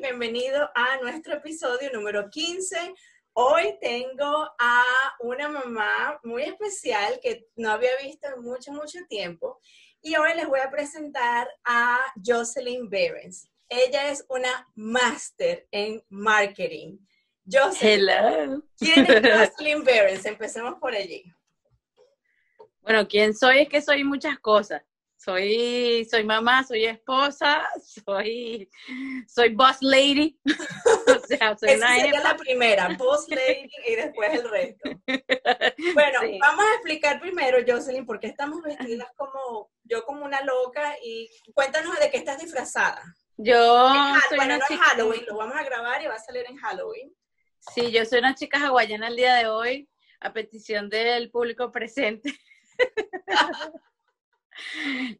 bienvenido a nuestro episodio número 15. Hoy tengo a una mamá muy especial que no había visto en mucho, mucho tiempo. Y hoy les voy a presentar a Jocelyn Behrens. Ella es una máster en marketing. Jocelyn, Hello. ¿quién es Jocelyn Behrens? Empecemos por allí. Bueno, ¿quién soy? Es que soy muchas cosas soy, soy mamá, soy esposa, soy, soy boss lady. o sea, soy Esa sería la primera, boss lady y después el resto. Bueno, vamos a explicar primero, Jocelyn, por qué estamos vestidas como, yo como una loca y cuéntanos de qué estás disfrazada. Yo soy bueno, no es Halloween, lo vamos a grabar y va a salir en Halloween. Sí, yo soy una chica hawaiana el día de hoy, a petición del público presente.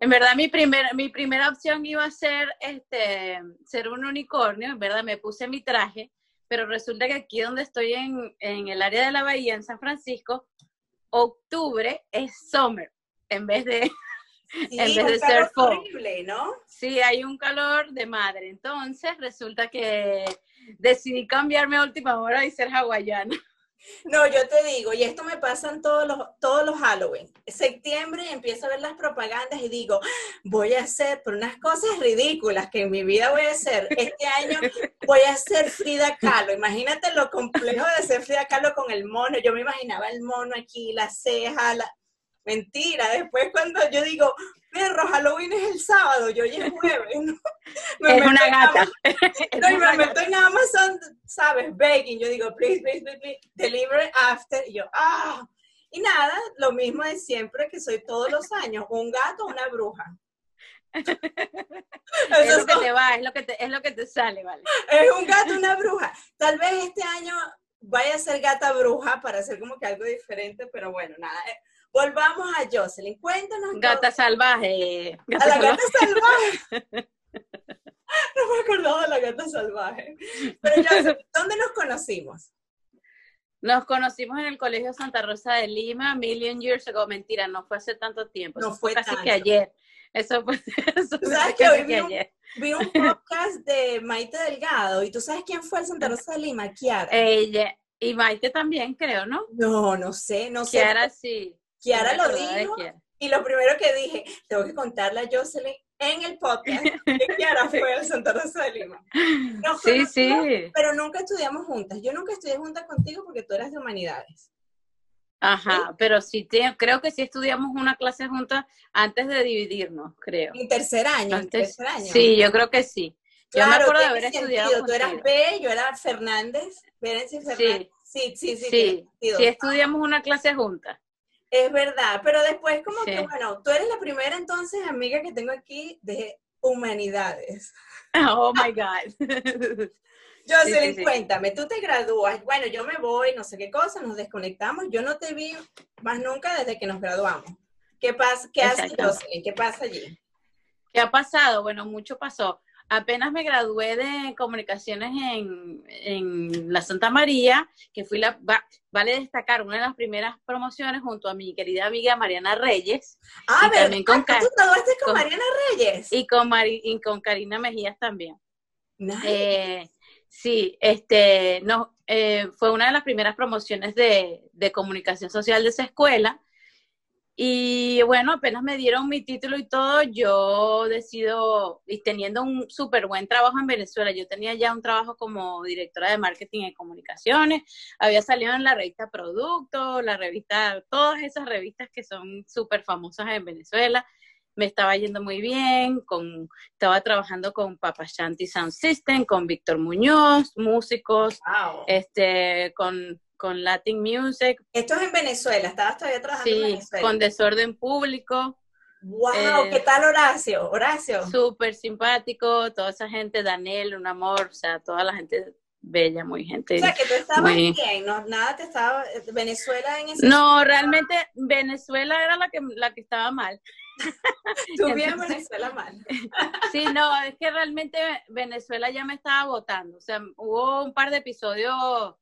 En verdad, mi, primer, mi primera opción iba a ser este, ser un unicornio, en verdad, me puse mi traje, pero resulta que aquí donde estoy en, en el área de la bahía, en San Francisco, octubre es summer, en vez de, en vez de ser. Horrible, ¿no? Sí, hay un calor de madre. Entonces, resulta que decidí cambiarme a última hora y ser hawaiana. No, yo te digo, y esto me pasa en todos los, todos los Halloween. Septiembre empiezo a ver las propagandas y digo, voy a hacer por unas cosas ridículas que en mi vida voy a hacer. Este año voy a ser Frida Kahlo. Imagínate lo complejo de ser Frida Kahlo con el mono. Yo me imaginaba el mono aquí, la ceja. Mentira, después cuando yo digo, perro, Halloween es el sábado, yo hoy es jueves, ¿no? es una gata. no, y me meto en Amazon, ¿sabes? Baking, yo digo, please, please, please, please, deliver after, y yo, ah, y nada, lo mismo de siempre que soy todos los años, un gato, una bruja. es lo que te va, es lo que te, es lo que te sale, ¿vale? Es un gato, una bruja. Tal vez este año vaya a ser gata bruja para hacer como que algo diferente, pero bueno, nada. Eh, Volvamos a Jocelyn. Cuéntanos. Gata salvaje. a la gata salvaje. no me acordaba de la gata salvaje. Pero Jocelyn, ¿dónde nos conocimos? Nos conocimos en el Colegio Santa Rosa de Lima, million years ago. Mentira, no fue hace tanto tiempo. No fue casi que ayer. Eso fue. Eso ¿Sabes que hoy vi un, vi un, podcast de Maite Delgado y tú sabes quién fue el Santa Rosa de Lima, Kiara. Ella y Maite también, creo, ¿no? No, no sé, no sé. Kiara sí. Kiara lo dijo y lo primero que dije, tengo que contarle a Jocelyn en el podcast que Kiara fue al Santa Rosa de Lima. sí, sí. Pero nunca estudiamos juntas. Yo nunca estudié juntas contigo porque tú eras de humanidades. Ajá, pero sí, creo que sí estudiamos una clase juntas antes de dividirnos, creo. En tercer año, en tercer año. Sí, yo creo que sí. Yo me acuerdo de haber estudiado. Tú eras B, yo era Fernández, Fernández. Sí, sí, sí. Sí, sí, sí estudiamos una clase juntas. Es verdad, pero después como que, bueno, tú eres la primera entonces amiga que tengo aquí de humanidades. Oh, my God. Jocelyn, cuéntame, tú te gradúas, bueno, yo me voy, no sé qué cosa, nos desconectamos, yo no te vi más nunca desde que nos graduamos. ¿Qué pasa? ¿Qué hace Jocelyn? ¿Qué pasa allí? ¿Qué ha pasado? Bueno, mucho pasó apenas me gradué de comunicaciones en, la Santa María, que fui la, vale destacar, una de las primeras promociones junto a mi querida amiga Mariana Reyes. Ah, y también con, ¿tú graduaste con, Mariana Reyes? Y con, y con Karina Mejías también. Eh, sí, este, no, eh, fue una de las primeras promociones de, de comunicación social de esa escuela y bueno, apenas me dieron mi título y todo, yo decido, y teniendo un súper buen trabajo en Venezuela, yo tenía ya un trabajo como directora de marketing y comunicaciones, había salido en la revista Producto, la revista, todas esas revistas que son súper famosas en Venezuela, me estaba yendo muy bien, con, estaba trabajando con Papa Shanti Sound System, con Víctor Muñoz, músicos, este, con con Latin Music. Esto es en Venezuela, estabas todavía trabajando en Venezuela. con Desorden Público. ¡Wow! ¿Qué eh, tal Horacio? Horacio. Súper simpático, toda esa gente, Daniel, un amor, o sea, toda la gente bella, muy gente. O sea, que tú estabas bien, no, nada te estaba, Venezuela en ese... No, realmente Venezuela era la que, la que estaba mal. tú bien Venezuela mal. sí, no, es que realmente Venezuela ya me estaba votando, o sea, hubo un par de episodios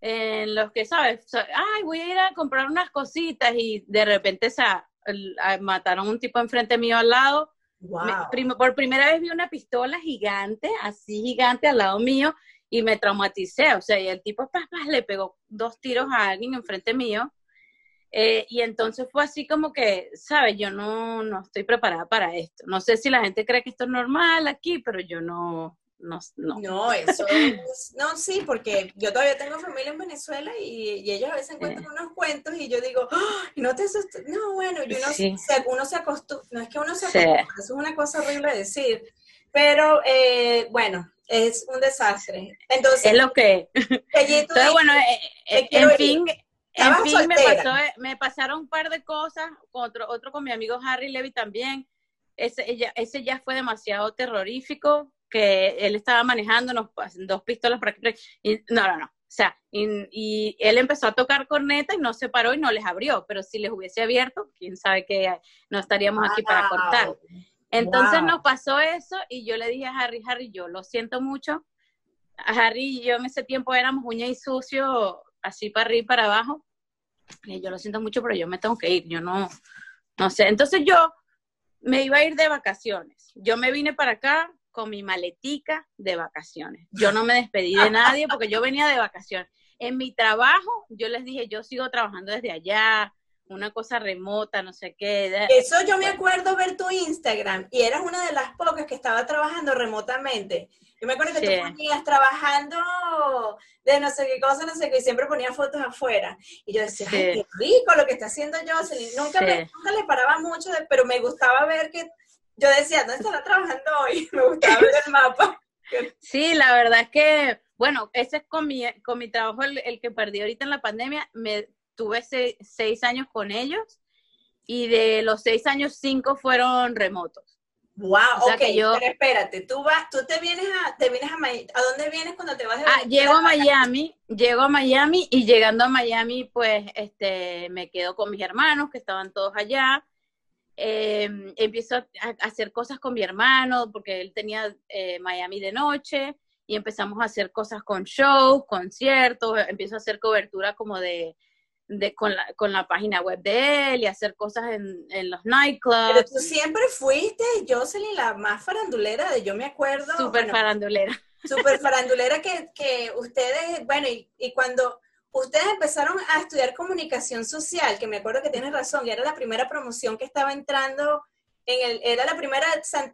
en los que, ¿sabes? Ay, voy a ir a comprar unas cositas y de repente se mataron un tipo enfrente mío al lado por primera vez vi una pistola gigante, así gigante al lado mío, y me traumaticé. O sea, y el tipo le pegó dos tiros a alguien enfrente mío. Eh, y entonces fue así como que, ¿sabes? Yo no, no estoy preparada para esto. No sé si la gente cree que esto es normal aquí, pero yo no, no, no. No, eso es, no, sí, porque yo todavía tengo familia en Venezuela y, ellos a veces cuentan unos cuentos y yo digo, no te asustes, no, bueno, yo no, sé, uno se acostumbra, no es que uno se acostumbra, eso es una cosa horrible de decir, pero eh, bueno, es un desastre. Entonces, es lo que. Entonces, bueno, eh, eh, en fin, en fin me, pasó, me, pasaron un par de cosas, otro, otro con mi amigo Harry Levy también. Ese, ella, ese ya fue demasiado terrorífico, que él estaba manejando dos pistolas para que... Y, no, no, no. O sea, y, él empezó a tocar corneta y no se paró y no les abrió, pero si les hubiese abierto, quién sabe que no estaríamos aquí para cortar. Entonces nos pasó eso y yo le dije a Harry, Harry, yo lo siento mucho. A Harry y yo en ese tiempo éramos uña y sucio, así para arriba y para abajo. Y yo lo siento mucho, pero yo me tengo que ir. Yo no, no sé. Entonces yo me iba a ir de vacaciones. Yo me vine para acá con mi maletica de vacaciones. Yo no me despedí de nadie porque yo venía de vacaciones. En mi trabajo, yo les dije, yo sigo trabajando desde allá, una cosa remota, no sé qué. Eso yo me acuerdo ver tu Instagram y eras una de las pocas que estaba trabajando remotamente. Yo me acuerdo que tú ponías trabajando de no sé qué cosa, no sé qué, y siempre ponías fotos afuera. Y yo decía, Ay, qué rico lo que está haciendo Jocelyn. Nunca, nunca le paraba mucho, pero me gustaba ver que, yo decía, ¿dónde estará trabajando hoy? Me gustaba ver el mapa. Sí, la verdad es que, bueno, ese es con mi, con mi trabajo el, el que perdí ahorita en la pandemia. Me tuve seis, años con ellos y de los seis años, cinco fueron remotos. Wow, ok, yo, pero espérate, tú vas, tú te vienes a, te vienes a ¿a dónde vienes cuando te vas de ah, Llego a Miami, llego a Miami y llegando a Miami, pues, este, me quedo con mis hermanos que estaban todos allá. Em, empiezo a, hacer cosas con mi hermano porque él tenía eh, Miami de noche y empezamos a hacer cosas con shows, conciertos, empiezo a hacer cobertura como de, de, con, la, con la página web de él y hacer cosas en, en los nightclubs. Pero tú siempre fuiste, Jocelyn, la más farandulera de yo me acuerdo. Súper farandulera. Súper farandulera que, que ustedes, bueno, y, y, cuando ustedes empezaron a estudiar comunicación social, que me acuerdo que tienes razón, y era la primera promoción que estaba entrando en el, era la primera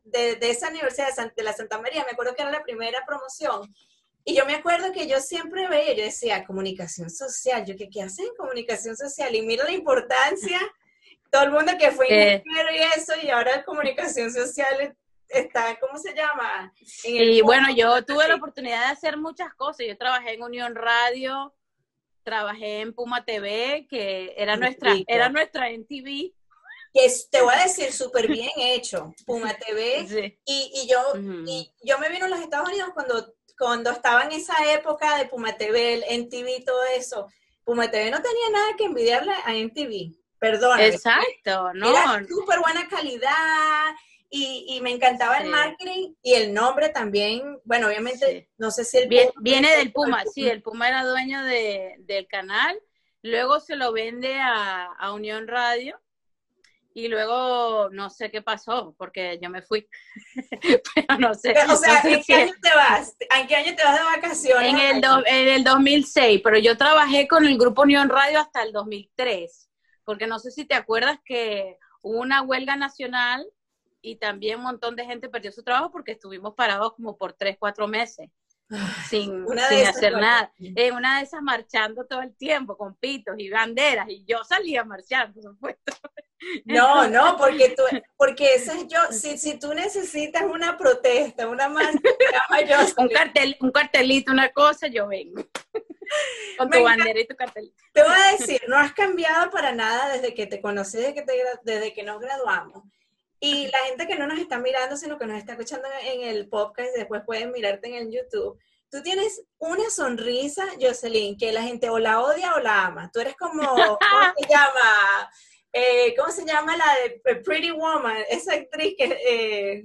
de, de esa universidad de, de la Santa María, me acuerdo que era la primera promoción. Y yo me acuerdo que yo siempre veía, yo decía, comunicación social, yo, ¿qué, qué hacen comunicación social? Y mira la importancia, todo el mundo que fue eh, y eso, y ahora comunicación social está, ¿cómo se llama? y bueno, yo tuve la oportunidad de hacer muchas cosas. Yo trabajé en Unión Radio, trabajé en Puma TV, que era nuestra, era nuestra NTV. Que te voy a decir, súper bien hecho, Puma TV. Y, y, yo, y yo me vino a los Estados Unidos cuando cuando estaba en esa época de Puma TV, MTV, todo eso, Puma TV no tenía nada que envidiarle a MTV. Perdón. Exacto, no. Era súper buena calidad y, me encantaba el marketing y el nombre también. Bueno, obviamente, no sé si el. Viene, del Puma, sí, el Puma era dueño del canal. Luego se lo vende a, a Unión Radio y luego no sé qué pasó, porque yo me fui. Pero no sé. o sea, ¿en qué año te vas? ¿En qué año te vas de vacaciones? En el, en el 2006, pero yo trabajé con el Grupo Unión Radio hasta el 2003, porque no sé si te acuerdas que hubo una huelga nacional y también un montón de gente perdió su trabajo porque estuvimos parados como por tres, cuatro meses sin, sin hacer nada. En una de esas marchando todo el tiempo con pitos y banderas y yo salía a marchar, por supuesto. No, no, porque tú, porque ese es yo, si, si tú necesitas una protesta, una mano, un cartel, un cartelito, una cosa, yo vengo. Con tu bandera y tu cartelito. Te voy a decir, no has cambiado para nada desde que te conocí, desde que, te, desde que nos graduamos. Y la gente que no nos está mirando, sino que nos está escuchando en el podcast, después pueden mirarte en el YouTube. Tú tienes una sonrisa, Jocelyn, que la gente o la odia o la ama. Tú eres como, ¿cómo se llama? Eh, ¿Cómo se llama la de Pretty Woman? Esa actriz que... Eh,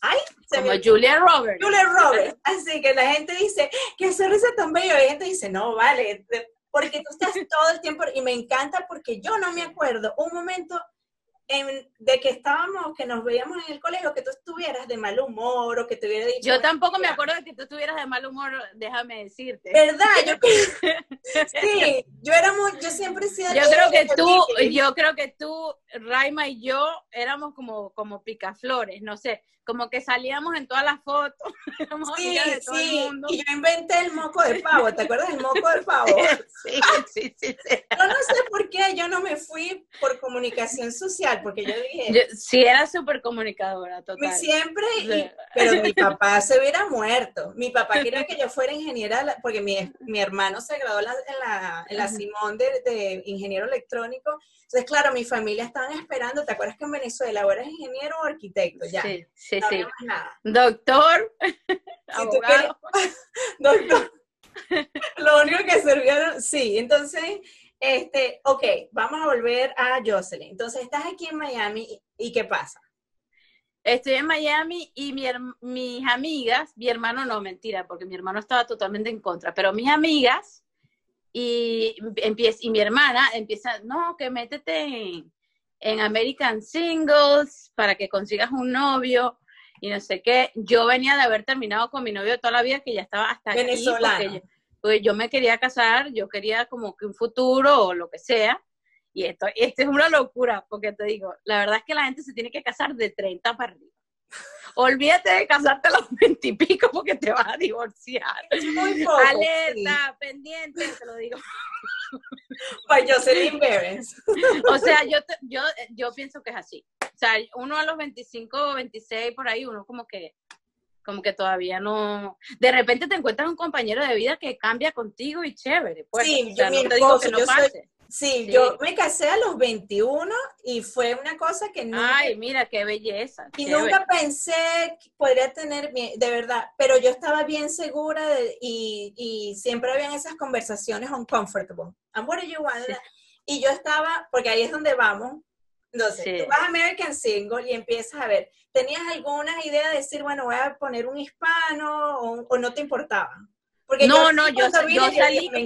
ay, como Julia Roberts. Julia Roberts. Así que la gente dice, qué sonrisa tan bello. Y la gente dice, no, vale, porque tú estás todo el tiempo, y me encanta porque yo no me acuerdo un momento de que estábamos, que nos veíamos en el colegio, que tú estuvieras de mal humor o que te hubiera dicho. Yo tampoco me acuerdo de que tú estuvieras de mal humor, déjame decirte. ¿Verdad? Yo, sí, yo era muy, yo siempre he sido. Yo creo que tú, yo creo que tú, Raima y yo éramos como, como picaflores, no sé como que salíamos en todas las fotos. sí, sí. Y yo inventé el moco de pavo, ¿te acuerdas del moco de pavo? sí, sí, sí, Yo no sé por qué yo no me fui por comunicación social, porque yo dije... sí, era súper comunicadora, total. Siempre, pero mi papá se hubiera muerto. Mi papá quería que yo fuera ingeniera, porque mi, mi hermano se graduó en la, en la, Simón de, de ingeniero electrónico, entonces, claro, mi familia estaban esperando, ¿te acuerdas que en Venezuela o eres ingeniero o arquitecto? Ya. Sí, sí, sí. Doctor, abogado. doctor. Lo único que servía, sí, entonces, este, ok, vamos a volver a Jocelyn. Entonces, estás aquí en Miami y, ¿qué pasa? Estoy en Miami y mis amigas, mi hermano no, mentira, porque mi hermano estaba totalmente en contra, pero mis amigas y, empieza, y mi hermana empieza, no, que métete en, American Singles para que consigas un novio y no sé qué. Yo venía de haber terminado con mi novio toda la vida, que ya estaba hasta Venezolano. aquí. Yo, pues yo me quería casar, yo quería como que un futuro o lo que sea. Y esto, esto es una locura, porque te digo, la verdad es que la gente se tiene que casar de 30 para arriba. Olvídate de casarte a los veintipico porque te vas a divorciar. Es muy poco. Alerta, pendiente, te lo digo. Pues Jocelyn Beres. O sea, yo, yo, yo pienso que es así. O sea, uno a los 25 o 26 por ahí, uno como que como que todavía no. De repente te encuentras un compañero de vida que cambia contigo y chévere. Pues, sí, yo no te digo que no pase. Sí, yo me casé a los 21 y fue una cosa que no. Ay, mira, qué belleza. Y nunca pensé que podría tener, de verdad, pero yo estaba bien segura de, y, y, siempre habían esas conversaciones uncomfortable. And what do you want? Y yo estaba, porque ahí es donde vamos. Entonces, tú vas a American Single y empiezas a ver, ¿tenías alguna idea de decir, bueno, voy a poner un hispano o, o no te importaba? No, no, yo, salí,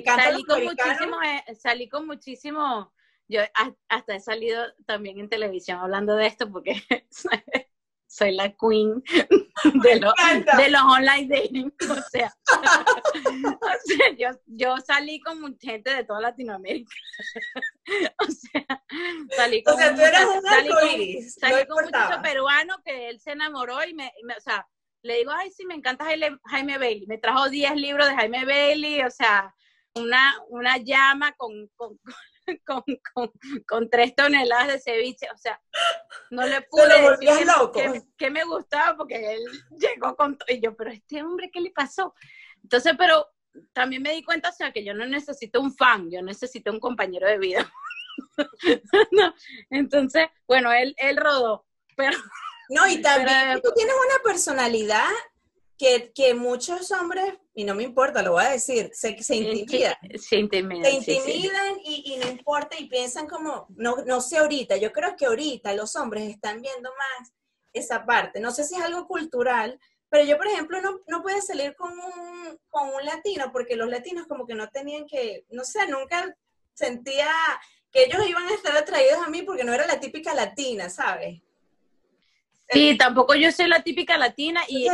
salí con muchísimo, eh, salí con muchísimo, yo hasta he salido también en televisión hablando de esto porque soy la queen de, de los online dating, o sea, yo, yo, salí con gente de toda Latinoamérica, o sea, salí con, o sea, tú eras salí con, salí con muchachos peruanos que él se enamoró y me, o sea, le digo, ay, sí, me encanta Jaime, Bailey. Me trajo 10 libros de Jaime Bailey, o sea, una, una llama con, con, con, con, tres toneladas de ceviche, o sea, no le pude decir que, que, me gustaba porque él llegó con y yo, pero este hombre, ¿qué le pasó? Entonces, pero también me di cuenta, o sea, que yo no necesito un fan, yo necesito un compañero de vida. entonces, bueno, él, él rodó, pero no, y también tú tienes una personalidad que, que, muchos hombres, y no me importa, lo voy a decir, se, se intimidan. Se intimidan. Se intimidan Y, y, no importa y piensan como, no, no sé ahorita, yo creo que ahorita los hombres están viendo más esa parte. No sé si es algo cultural, pero yo, por ejemplo, no, no puedo salir con un, con un latino porque los latinos como que no tenían que, no sé, nunca sentía que ellos iban a estar atraídos a mí porque no era la típica latina, ¿sabes? Sí, tampoco yo soy la típica latina y,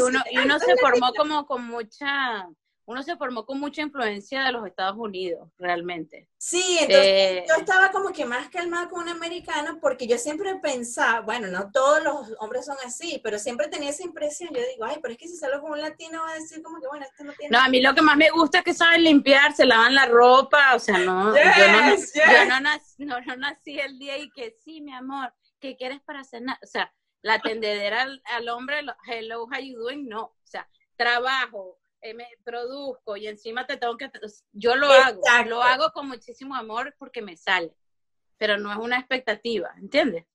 uno, y uno se formó como con mucha, uno se formó con mucha influencia de los Estados Unidos, realmente. Sí, entonces eh, yo estaba como que más calmada con un americano porque yo siempre pensaba, bueno, no todos los hombres son así, pero siempre tenía esa impresión, yo digo, ay, pero es que si salgo con un latino va a decir como que, bueno, este no tiene... No, a mí lo que más me gusta es que saben limpiar, se lavan la ropa, o sea, no, yo, no, nací, no, no nací el día y que sí, mi amor, ¿qué quieres para cenar? O sea, la tendedera al, hombre, hello, how you doing, no. O sea, trabajo, eh, me produzco y encima te tengo que... Yo lo hago, lo hago con muchísimo amor porque me sale, pero no es una expectativa, ¿entiendes?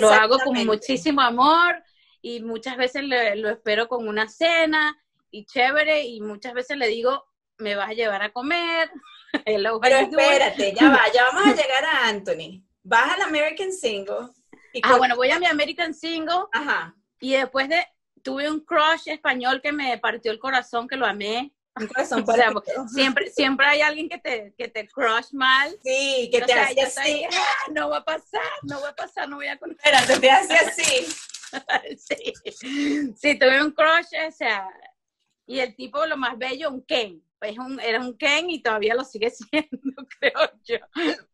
Lo hago con muchísimo amor y muchas veces lo espero con una cena y chévere y muchas veces le digo, me vas a llevar a comer. Hello, pero espérate, ya va, ya vamos a llegar a Anthony. Vas al American Single ah, bueno, voy a mi American Single. Ajá. Y después de, tuve un crush español que me partió el corazón, que lo amé. Un corazón siempre, siempre hay alguien que te, que te crush mal. Sí, que te hace así. Ah, no va a pasar, no va a pasar, no voy a conocer. Espérate, te hace así. sí. sí, tuve un crush, o sea, y el tipo lo más bello, un Ken es un, era un Ken y todavía lo sigue siendo, creo yo.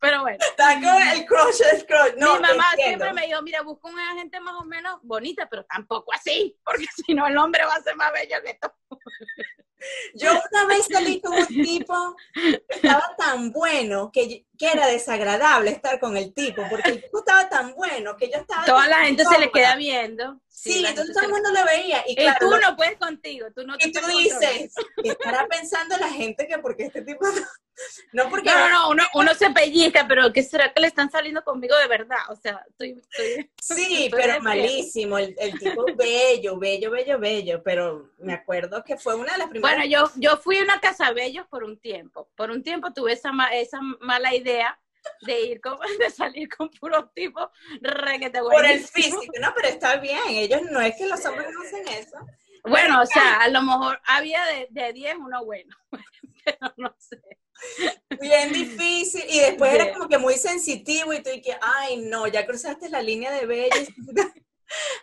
Pero bueno. Está con el crush, el crush. No, Mi mamá siempre me dijo, mira, busca una gente más o menos bonita, pero tampoco así, porque si no el hombre va a ser más bello que tú. Yo una vez salí con un tipo que estaba tan bueno que, que, era desagradable estar con el tipo, porque el tipo estaba tan bueno que yo estaba... Toda la gente se le queda viendo. Sí, entonces todo el mundo lo veía. Y, tú no puedes contigo, tú no Y tú dices, estará pensando la gente que porque este tipo... No, porque... No, no, uno, uno se pellizca, pero ¿qué será que le están saliendo conmigo de verdad? O sea, estoy... sí, pero malísimo, el, el, tipo bello, bello, bello, bello, pero me acuerdo que fue una de las primeras... Bueno, yo, yo fui a una casa bellos por un tiempo, por un tiempo tuve esa, esa mala idea de ir con, de salir con puros tipos requete Por el físico, no, pero está bien, ellos no es que los hombres no hacen eso. Bueno, o sea, a lo mejor había de 10 uno bueno, pero no sé. Bien difícil, y después era como que muy sensitivo y tú y que, ay no, ya cruzaste la línea de bello.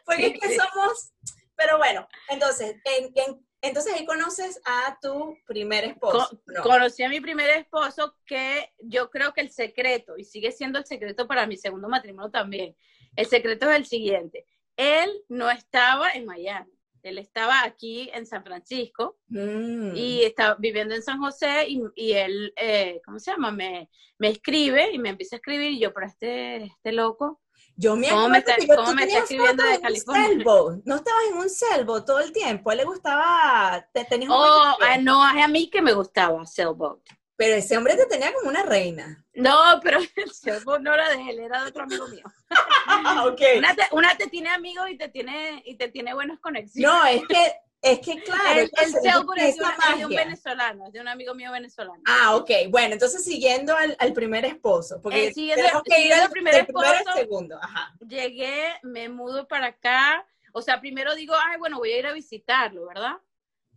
Porque es que somos, pero bueno, entonces, en, en, entonces ahí conoces a tu primer esposo. Conocí a mi primer esposo que yo creo que el secreto, y sigue siendo el secreto para mi segundo matrimonio también, el secreto es el siguiente. Él no estaba en Miami, él estaba aquí en San Francisco mm. y estaba viviendo en San José y, él, eh, ¿cómo se llama? Me, me escribe y me empieza a escribir y yo, pero este, este loco, yo me ¿Cómo me está, ¿cómo me está escribiendo de California? No estabas en un selvo todo el tiempo. A él le gustaba. Te tenías oh, ah, no, es a mí que me gustaba sailboat. Pero ese hombre te tenía como una reina. No, pero el sailboat no era de él, era de otro amigo mío. okay. una, te, una te tiene amigos y te tiene, y te tiene buenas conexiones. No, es que es que claro, el, el es, de, un venezolano, de un amigo mío venezolano. Ah, ok. Bueno, entonces siguiendo al, al primer esposo, porque eh, siguiendo, que ir al primer esposo, segundo. Ajá. Llegué, me mudo para acá. O sea, primero digo, ay, bueno, voy a ir a visitarlo, ¿verdad?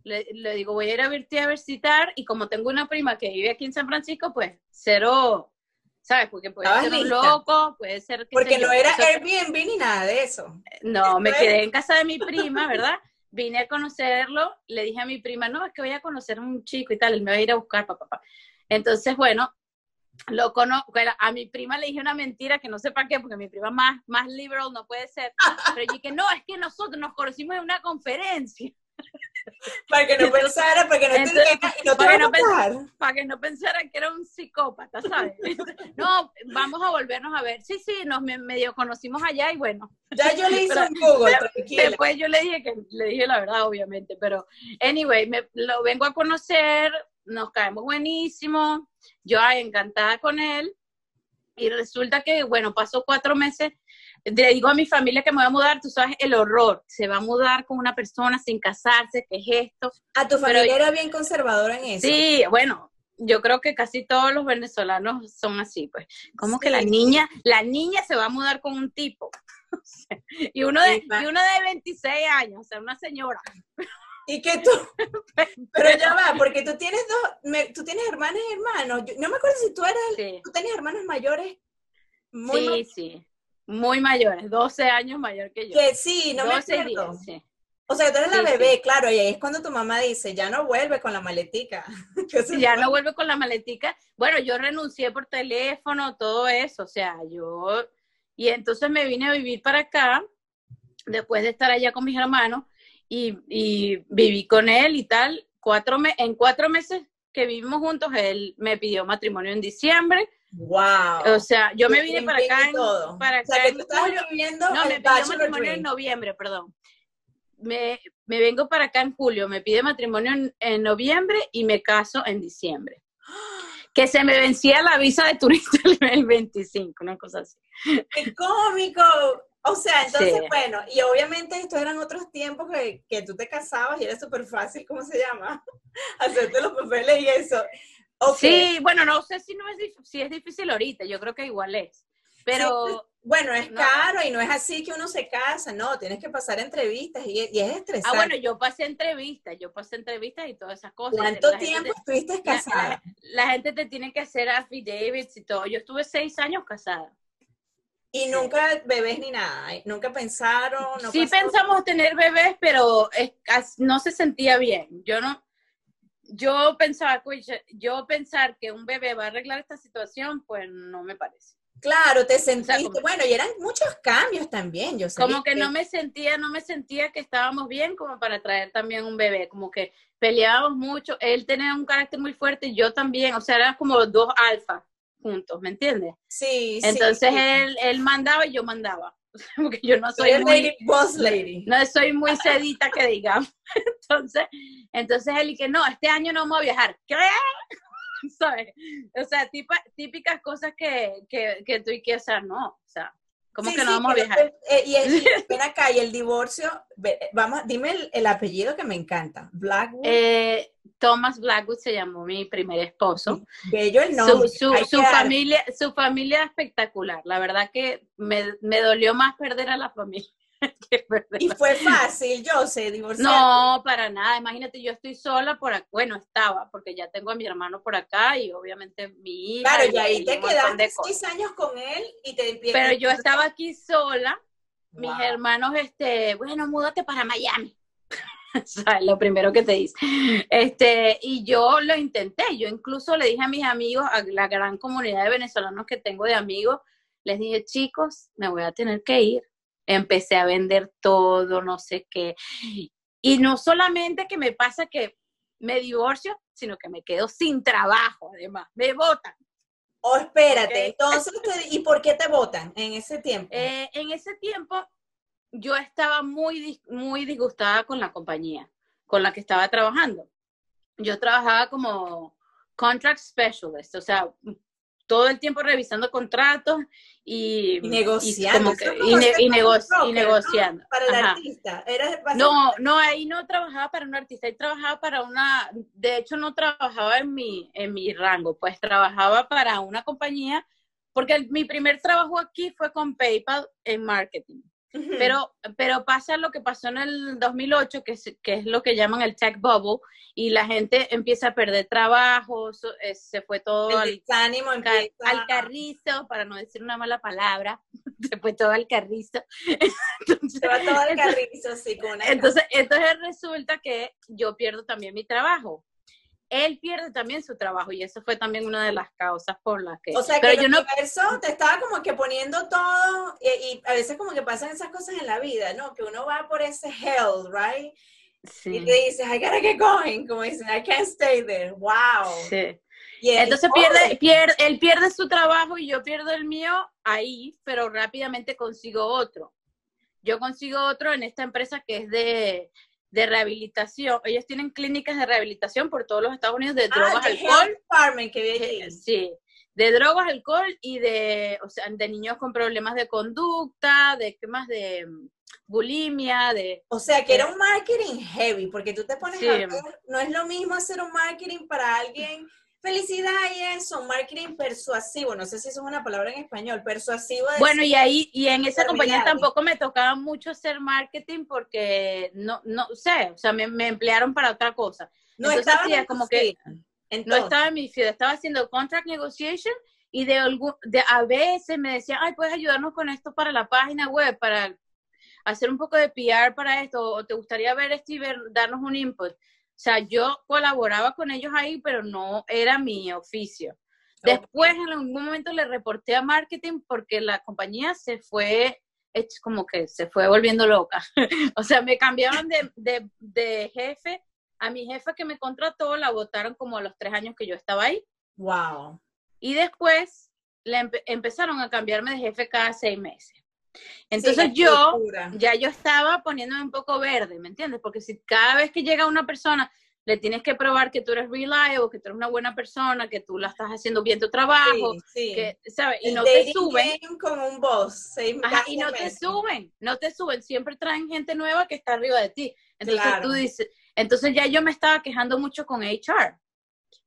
Le, le digo, voy a ir a a visitar y como tengo una prima que vive aquí en San Francisco, pues cero, ¿sabes? Porque puede ser un loco, puede ser que... Porque no era Airbnb ni nada de eso. No, me quedé en casa de mi prima, ¿verdad? Vine a conocerlo, le dije a mi prima, no, es que voy a conocer a un chico y tal, él me va a ir a buscar, papá. Entonces, bueno, lo conozco, a mi prima le dije una mentira que no sé para qué, porque mi prima más, más liberal no puede ser, pero yo dije, no, es que nosotros nos conocimos en una conferencia. Para que no pensara, para que no, no para, que no pensara, para que no pensara que era un psicópata, ¿sabes? no, vamos a volvernos a ver. Sí, sí, nos medio conocimos allá y bueno. Ya yo le hice un Google, Después yo le dije que le dije la verdad, obviamente, pero anyway, me, lo vengo a conocer, nos caemos buenísimo, yo encantada con él y resulta que, bueno, pasó cuatro meses le digo a mi familia que me voy a mudar, tú sabes el horror, se va a mudar con una persona sin casarse, ¿qué es esto? ¿A tu familia era bien conservadora en eso? Sí, bueno, yo creo que casi todos los venezolanos son así, pues. ¿Cómo que la niña, la niña se va a mudar con un tipo? y uno de, y uno de 26 años, o sea, una señora. Y que tú, pero ya va, porque tú tienes dos, tú tienes hermanas y hermanos. no me acuerdo si tú eras, tú tenías hermanos mayores. Muy sí, sí. Muy mayores, 12 años mayor que yo. Que sí, no me acuerdo. O sea, tú eres la bebé, claro, y ahí es cuando tu mamá dice, ya no vuelve con la maletica. ya no vuelve con la maletica. Bueno, yo renuncié por teléfono, todo eso, o sea, yo... Y entonces me vine a vivir para acá, después de estar allá con mis hermanos, y, y viví con él y tal. Cuatro me en cuatro meses que vivimos juntos, él me pidió matrimonio en diciembre, Wow. O sea, yo me vine para acá, en, para acá o sea, viviendo no, me pidió matrimonio en noviembre, perdón. Me, me, vengo para acá en julio, me pide matrimonio en, noviembre y me caso en diciembre. Que se me vencía la visa de turista el 25, una cosa así. ¡Qué cómico! O sea, entonces, bueno, y obviamente estos eran otros tiempos que, que tú te casabas y era súper fácil, ¿cómo se llama? Hacerte los papeles y eso. Sí, bueno, no sé si no es si es difícil ahorita, yo creo que igual es. Pero... bueno, es caro y no es así que uno se casa, no, tienes que pasar entrevistas y, es estresante. Ah, bueno, yo pasé entrevistas, yo pasé entrevistas y todas esas cosas. ¿Cuánto tiempo estuviste casada? La, gente te tiene que hacer affidavits y todo. Yo estuve seis años casada. Y nunca bebés ni nada, ¿eh? nunca pensaron. sí pensamos tener bebés, pero no se sentía bien. Yo no, yo pensaba, yo pensar que un bebé va a arreglar esta situación, pues no me parece. Claro, te sentiste, bueno, y eran muchos cambios también, yo Como que, no me sentía, no me sentía que estábamos bien como para traer también un bebé, como que peleábamos mucho, él tenía un carácter muy fuerte, yo también, o sea, eran como dos alfas juntos, ¿me entiendes? Sí, Entonces Él, él mandaba y yo mandaba, porque yo no soy muy, boss lady. no soy muy sedita que digamos. Entonces, entonces él que no, este año no vamos a viajar. ¿Qué? ¿Sabes? O sea, típicas cosas que, que, que tú y que, o no, o sea, ¿cómo que no vamos a viajar? Eh, y, ven acá, y el divorcio, vamos, dime el, apellido que me encanta, Blackwood. Eh, Thomas Blackwood se llamó mi primer esposo. Bello el nombre. Su, su, familia, su familia espectacular. La verdad que me, me dolió más perder a la familia. y fue fácil, yo sé, divorciar. No, para nada. Imagínate, yo estoy sola por acá. Bueno, estaba, porque ya tengo a mi hermano por acá y obviamente mi hija. Claro, y ahí te quedaste seis años con él y te empiezas. Pero yo estaba aquí sola. Mis hermanos, este, bueno, múdate para Miami. Lo primero que te dice. Este, y yo lo intenté, yo incluso le dije a mis amigos, a la gran comunidad de venezolanos que tengo de amigos, les dije, chicos, me voy a tener que ir. Empecé a vender todo, no sé qué. Y no solamente que me pasa que me divorcio, sino que me quedo sin trabajo, además, me votan. Oh, espérate, entonces, ¿y por qué te votan en ese tiempo? Eh, en ese tiempo yo estaba muy, muy disgustada con la compañía con la que estaba trabajando. Yo trabajaba como contract specialist, o sea, todo el tiempo revisando contratos y, negociando. Y, negociando. Para el artista. no, no, ahí no trabajaba para un artista, ahí trabajaba para una, de hecho no trabajaba en mi, en mi rango, pues trabajaba para una compañía, porque mi primer trabajo aquí fue con PayPal en marketing. Pero, pero pasa lo que pasó en el 2008, que es, que es lo que llaman el tech bubble, y la gente empieza a perder trabajo, eh, se fue todo al, al, carrizo, para no decir una mala palabra, se fue todo al carrizo. se va todo al carrizo, sí, con entonces, entonces resulta que yo pierdo también mi trabajo él pierde también su trabajo y eso fue también una de las causas por las que... O sea, que yo no... eso te estaba como que poniendo todo y, a veces como que pasan esas cosas en la vida, ¿no? Que uno va por ese hell, right? Sí. Y te dices, I gotta get going, como dicen, I can't stay there, wow. Sí. Entonces pierde, pierde, él pierde su trabajo y yo pierdo el mío ahí, pero rápidamente consigo otro. Yo consigo otro en esta empresa que es de de rehabilitación. Ellos tienen clínicas de rehabilitación por todos los Estados Unidos de ah, drogas, alcohol. que Sí, de drogas, alcohol y de, o sea, de niños con problemas de conducta, de qué más, de mm, bulimia, de... O sea, que era un marketing heavy, porque tú te pones a ver, no es lo mismo hacer un marketing para alguien Felicidad y eso, marketing persuasivo, no sé si eso es una palabra en español, persuasivo. Bueno, y ahí, y en esa compañía tampoco me tocaba mucho hacer marketing porque no, no sé, o sea, me, emplearon para otra cosa. No estaba como que no estaba en mi field, estaba haciendo contract negotiation y de, de a veces me decían, ay, puedes ayudarnos con esto para la página web, para hacer un poco de PR para esto, o te gustaría ver esto y ver, darnos un input. O sea, yo colaboraba con ellos ahí, pero no era mi oficio. Después, en algún momento, le reporté a marketing porque la compañía se fue, es como que se fue volviendo loca. o sea, me cambiaron de, jefe. A mi jefa que me contrató la votaron como a los tres años que yo estaba ahí. Wow. Y después le empezaron a cambiarme de jefe cada seis meses. Entonces yo, ya yo estaba poniéndome un poco verde, ¿me entiendes? Porque si cada vez que llega una persona le tienes que probar que tú eres reliable, que tú eres una buena persona, que tú la estás haciendo bien tu trabajo, que, ¿sabes? Y no te suben. Como un boss. y no te suben, no te suben. Siempre traen gente nueva que está arriba de ti. Entonces tú dices, entonces ya yo me estaba quejando mucho con HR.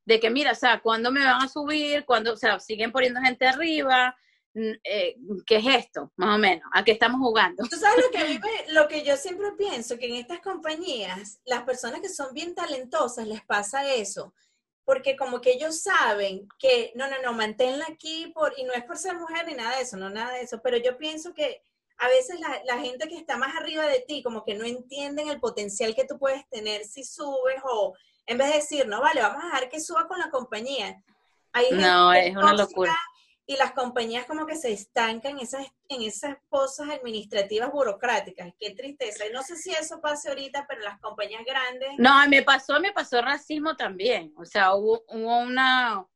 De que, mira, o sea, ¿cuándo me van a subir? ¿Cuándo, o sea, siguen poniendo gente arriba? Eh, ¿qué es esto? Más o menos, ¿a qué estamos jugando? Tú sabes lo que, lo que yo siempre pienso, que en estas compañías, las personas que son bien talentosas les pasa eso, porque como que ellos saben que, no, no, no, manténla aquí, por, y no es por ser mujer ni nada de eso, no nada de eso, pero yo pienso que a veces la, la gente que está más arriba de ti, como que no entienden el potencial que tú puedes tener si subes o en vez de decir, no, vale, vamos a dejar que suba con la compañía. no, es una locura y las compañías como que se estancan en esas, en esas cosas administrativas burocráticas. Qué tristeza. No sé si eso pase ahorita, pero las compañías grandes... No, me pasó, me pasó racismo también. O sea, hubo, hubo una,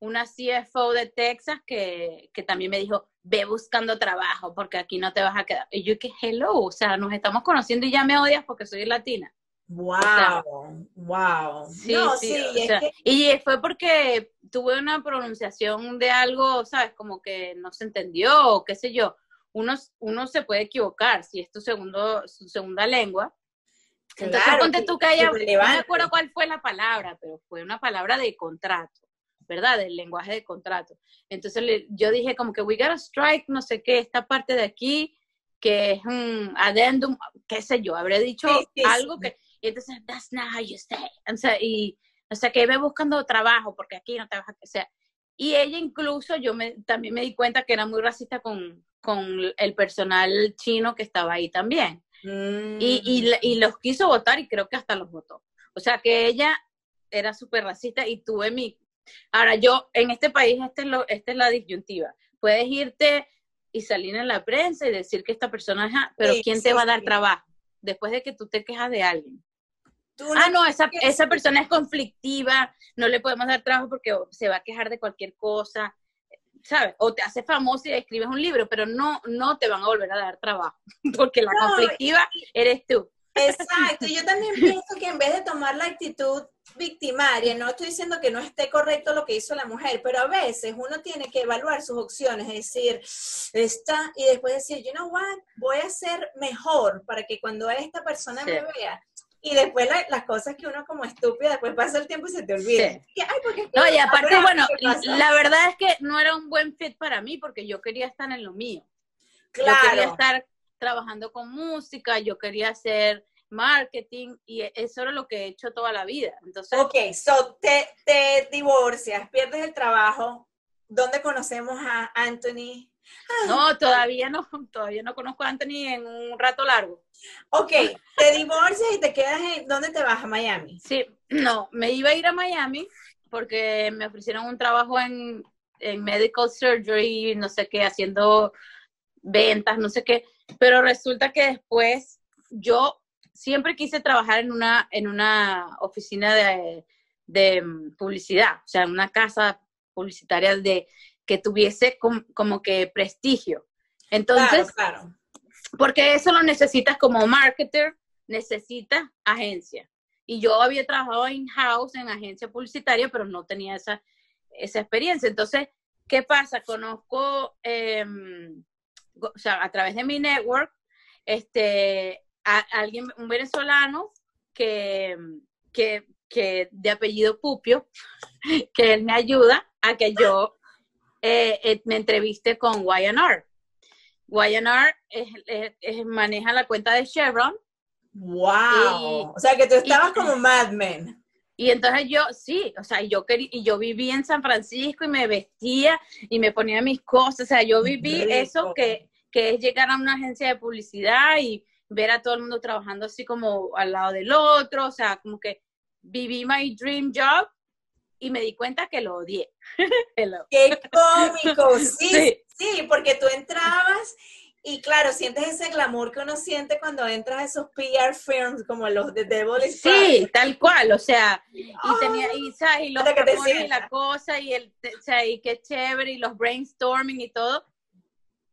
una CFO de Texas que, que también me dijo, ve buscando trabajo porque aquí no te vas a quedar. Y yo que, hello, o sea, nos estamos conociendo y ya me odias porque soy latina. Wow, wow. Sí, sí, y fue porque tuve una pronunciación de algo, ¿sabes? Como que no se entendió, o qué sé yo. Uno, uno se puede equivocar si es tu segundo, su segunda lengua. Entonces ponte tú que haya, no me acuerdo cuál fue la palabra, pero fue una palabra de contrato, ¿verdad? Del lenguaje de contrato. Entonces yo dije como que we gotta strike, no sé qué, esta parte de aquí, que es un addendum, qué sé yo, habré dicho algo que y entonces, that's not how you say. O sea, y, o sea, que ve buscando trabajo porque aquí no te vas a que sea. Y ella incluso, yo me, también me di cuenta que era muy racista con, con el personal chino que estaba ahí también. Y, y, mm. y, los quiso votar y creo que hasta los votó. O sea que ella era súper racista y tuve mi... Ahora yo, en este país, este es lo, esta es la disyuntiva. Puedes irte y salir en la prensa y decir que esta persona es... Pero ¿quién te va a dar trabajo? Después de que tú te quejas de alguien ah, no, esa, esa persona es conflictiva, no le podemos dar trabajo porque se va a quejar de cualquier cosa, ¿sabes? O te hace famoso y escribes un libro, pero no, no te van a volver a dar trabajo, porque la conflictiva eres tú. Exacto, yo también pienso que en vez de tomar la actitud victimaria, no estoy diciendo que no esté correcto lo que hizo la mujer, pero a veces uno tiene que evaluar sus opciones, es decir, está, y después decir, you know what, voy a ser mejor para que cuando esta persona me vea, y después las cosas que uno como estúpida, después pasa el tiempo y se te olvida. no, y aparte, bueno, la verdad es que no era un buen fit para mí porque yo quería estar en lo mío. Claro. Yo quería estar trabajando con música, yo quería hacer marketing y eso era lo que he hecho toda la vida. Entonces, ok, so te, te divorcias, pierdes el trabajo. ¿Dónde conocemos a Anthony? No, todavía no, todavía no conozco a Anthony en un rato largo. Ok, te divorcias y te quedas en, ¿dónde te vas? ¿A Miami? Sí, no, me iba a ir a Miami porque me ofrecieron un trabajo en, en medical surgery, no sé qué, haciendo ventas, no sé qué, pero resulta que después yo siempre quise trabajar en una, en una oficina de, de publicidad, o sea, en una casa publicitaria de que tuviese como que prestigio. Entonces, claro, porque eso lo necesitas como marketer, necesitas agencia. Y yo había trabajado in-house en agencia publicitaria, pero no tenía esa, esa experiencia. Entonces, ¿qué pasa? Conozco, em, o sea, a través de mi network, este, a, alguien, un venezolano que, que, que de apellido Pupio, que él me ayuda a que yo eh, eh, me entrevisté con YNR. YNR es, maneja la cuenta de Chevron. ¡Wow! o sea, que tú estabas como Mad Men. Y entonces yo, sí, o sea, yo quería, y yo viví en San Francisco y me vestía y me ponía mis cosas, o sea, yo viví eso que, que es llegar a una agencia de publicidad y ver a todo el mundo trabajando así como al lado del otro, o sea, como que viví my dream job y me di cuenta que lo odié. ¡Qué cómico! Sí, sí, porque tú entrabas y claro, sientes ese glamour que uno siente cuando entras a esos PR firms como los de Devil Sí, tal cual, o sea, y tenía, y, ¿sabes? y los y la cosa, y el, o sea, y qué chévere, y los brainstorming y todo,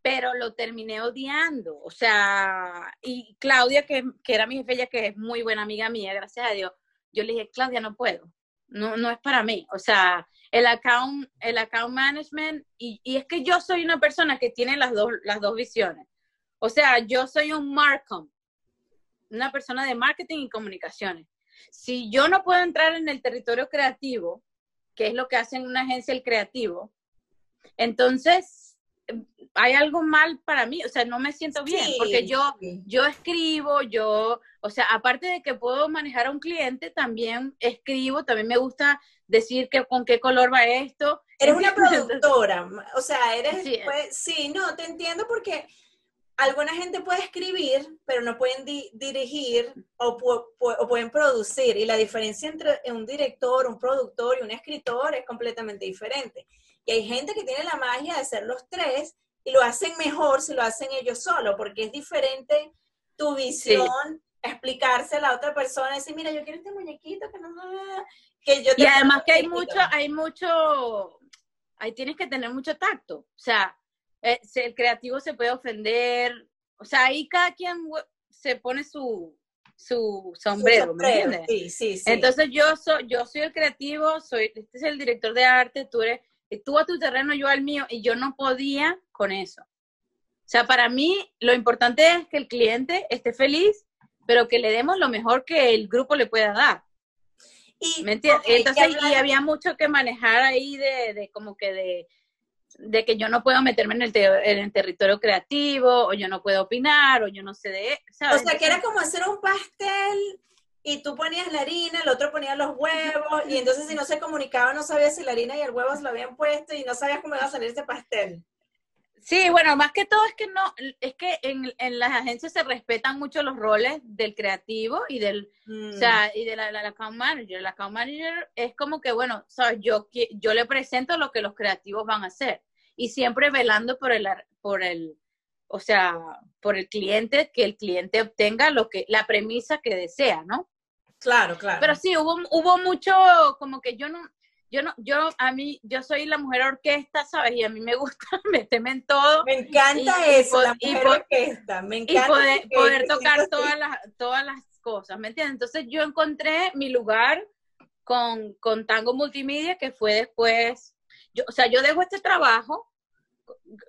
pero lo terminé odiando, o sea, y Claudia, que, que era mi jefe, ella que es muy buena amiga mía, gracias a Dios, yo le dije, Claudia, no puedo, no, no es para mí. O sea, el account, el account management, y, y, es que yo soy una persona que tiene las dos, las dos visiones. O sea, yo soy un Markham, una persona de marketing y comunicaciones. Si yo no puedo entrar en el territorio creativo, que es lo que hace una agencia el creativo, entonces hay algo mal para mí, o sea, no me siento bien, porque yo, yo escribo, yo, o sea, aparte de que puedo manejar a un cliente, también escribo, también me gusta decir que con qué color va esto. Eres una productora, o sea, eres, sí, pues, sí no, te entiendo porque alguna gente puede escribir, pero no pueden dirigir o, o, pueden producir. Y la diferencia entre un director, un productor y un escritor es completamente diferente. Y hay gente que tiene la magia de ser los tres y lo hacen mejor si lo hacen ellos solos, porque es diferente tu visión, explicarse a la otra persona, decir, mira, yo quiero este muñequito que no que yo Y además que hay mucho, hay mucho, ahí tienes que tener mucho tacto, o sea, eh, el creativo se puede ofender, o sea, ahí cada quien se pone su, su sombrero, ¿me entiendes? Sí, sí, sí. Entonces yo soy, yo soy el creativo, soy, este es el director de arte, tú eres, tú a tu terreno, yo al mío, y yo no podía con eso. O sea, para mí lo importante es que el cliente esté feliz, pero que le demos lo mejor que el grupo le pueda dar. Y, ¿Me entiendes? Entonces, y había mucho que manejar ahí de, de como que de, de que yo no puedo meterme en el, en el, territorio creativo, o yo no puedo opinar, o yo no sé de... ¿sabes? O sea, que era como hacer un pastel y tú ponías la harina, el otro ponía los huevos, y entonces si no se comunicaba no sabías si la harina y el huevo se lo habían puesto y no sabías cómo iba a salir ese pastel. Sí, bueno, más que todo es que no, es que en, en las agencias se respetan mucho los roles del creativo y del, o sea, mm. y de la, la, account manager. La account manager es como que, bueno, sabes, yo, yo le presento lo que los creativos van a hacer y siempre velando por el, por el, o sea, por el cliente, que el cliente obtenga lo que, la premisa que desea, ¿no? Claro, claro. Pero sí, hubo, hubo mucho, como que yo no, yo no, yo a mí, yo soy la mujer orquesta, ¿sabes? Y a mí me gusta meterme en todo. Me encanta eso, la mujer orquesta, me encanta. Y poder, tocar todas las, todas las cosas, ¿me entiendes? Entonces yo encontré mi lugar con, con Tango Multimedia, que fue después, yo, o sea, yo dejo este trabajo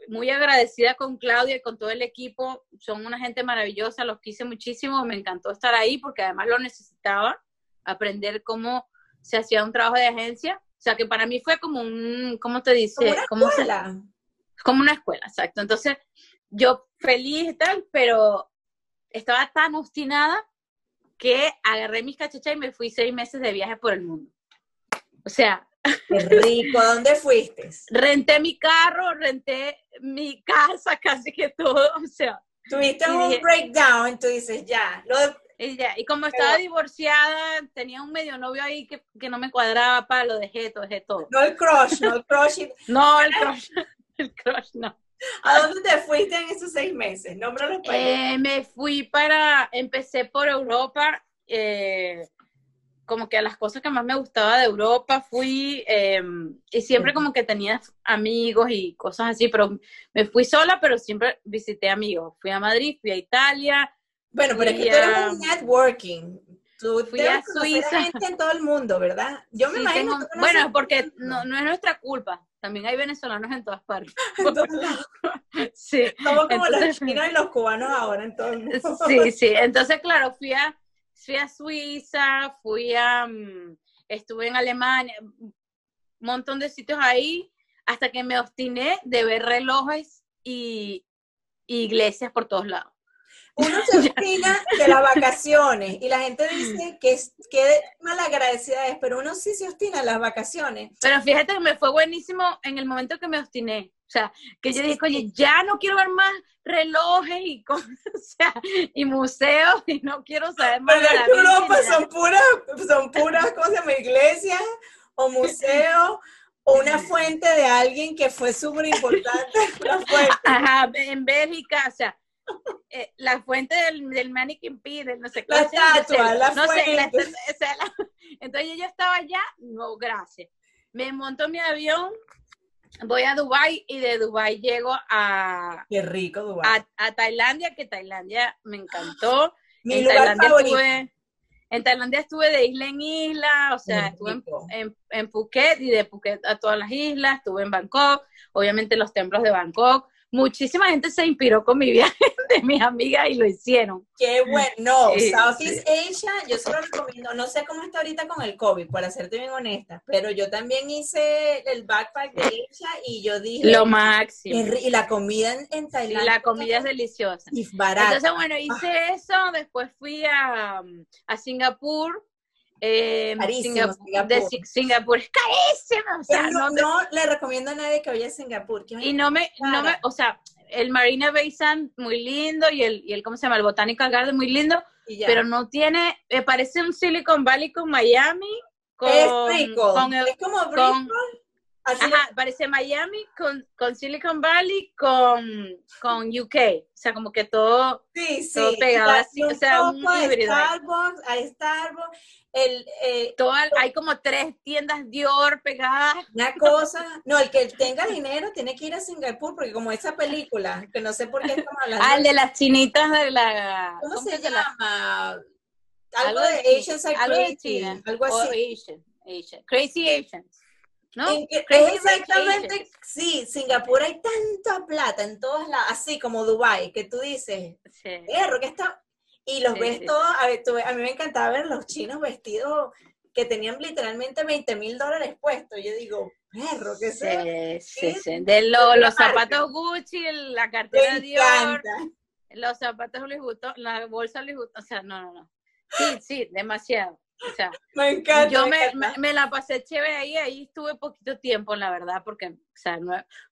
muy agradecida con Claudia y con todo el equipo. Son una gente maravillosa, los quise muchísimo, me encantó estar ahí porque además lo necesitaba, aprender cómo se hacía un trabajo de agencia. O sea, que para mí fue como un, ¿cómo te dice? Como una escuela. como una escuela, exacto. Entonces, yo feliz y tal, pero estaba tan obstinada que agarré mis cachachas y me fui seis meses de viaje por el mundo. O sea, Qué rico, ¿a dónde fuiste? renté mi carro, renté mi casa, casi que todo, o sea. Tuviste un breakdown, tú dices, ya. y, ya. y como estaba divorciada, tenía un medio novio ahí que, que, no me cuadraba para lo dejé, todo, dejé todo. No el crush, no el crush. no, el crush, el crush no. ¿A dónde te fuiste en esos seis meses? Eh, me fui para, empecé por Europa, eh, como que a las cosas que más me gustaba de Europa fui, em, y siempre como que tenía amigos y cosas así, pero me fui sola, pero siempre visité amigos. Fui a Madrid, fui a Italia. Bueno, pero es que tú eres un networking. Tú fui a Suiza. gente en todo el mundo, ¿verdad? Yo me imagino. bueno, porque no, no es nuestra culpa. También hay venezolanos en todas partes. sí. Somos como los chinos y los cubanos ahora en todo el mundo. sí, sí. Entonces, claro, fui a fui a Suiza, fui a, mm, estuve en Alemania, un montón de sitios ahí, hasta que me obstiné de ver relojes y, iglesias por todos lados. Uno se obstina de las vacaciones y la gente dice que, es, que malagradecida es, pero uno sí se obstina de las vacaciones. Pero fíjate que me fue buenísimo en el momento que me obstiné. O sea, que yo dije, oye, ya no quiero ver más relojes y cosas, o sea, y museos, y no quiero saber más Pero de la Europa son puras, son puras, ¿cómo se llama? Iglesias o museos o una fuente de alguien que fue súper importante. Ajá, en Bélgica, o sea, eh, la fuente del, del Mannequin P, no sé qué. La estatua, la no fuente. Sé, entonces yo estaba allá, no, gracias. Me montó mi avión voy a Dubai y de Dubai llego a Qué rico Dubai. A, Tailandia, que Tailandia me encantó. en Tailandia estuve en Tailandia estuve de isla en isla, o sea, estuve en, en, Phuket y de Phuket a todas las islas, estuve en Bangkok, obviamente los templos de Bangkok, muchísima gente se inspiró con mi viaje de mis amigas y lo hicieron. Qué bueno. No, Southeast Asia, yo se lo recomiendo. No sé cómo está ahorita con el COVID, para serte bien honesta, pero yo también hice el backpack de Asia y yo dije. Lo máximo. Y la comida en, Tailandia. la comida es deliciosa. Y barata. Entonces, bueno, hice ah. eso, después fui a, a Singapur eh, Singapur, De Singapur es carísimo. O sea, no, no, le recomiendo a nadie que vaya a Singapur. y no me, no me, o sea, el Marina Bay Sand muy lindo y el, y el, ¿cómo se llama? El Botanical Garden muy lindo, pero no tiene, me parece un Silicon Valley con Miami. Con, es rico, es como rico. Ajá, parece Miami con, con, Silicon Valley con, con UK. O sea, como que todo, sí, sí. todo pegado así. O sea, un híbrido. Starbucks, hay Starbucks. El, eh, todo, hay como tres tiendas Dior pegadas. Una cosa, no, el que tenga dinero tiene que ir a Singapur, porque como esa película, que no sé por qué estamos hablando. Ah, el de las chinitas de la... ¿Cómo, se, llama? Algo, de Asians algo crazy, algo así. Asian, Asian. Crazy Asians. ¿No? exactamente, sí, Singapur hay tanta plata en todos lados, así como Dubai, que tú dices, sí. que está, y los ves todos, a, a, mí me encantaba ver los chinos vestidos que tenían literalmente 20 mil dólares puestos, yo digo, perro, que sí, Sí, sí, de los zapatos Gucci, la cartera Dior, los zapatos Louis Vuitton, la bolsa Louis Vuitton, o sea, no, no, no, sí, sí, demasiado. O sea, me encanta. Yo me, me, la pasé chévere ahí, ahí estuve poquito tiempo, la verdad, porque, o sea,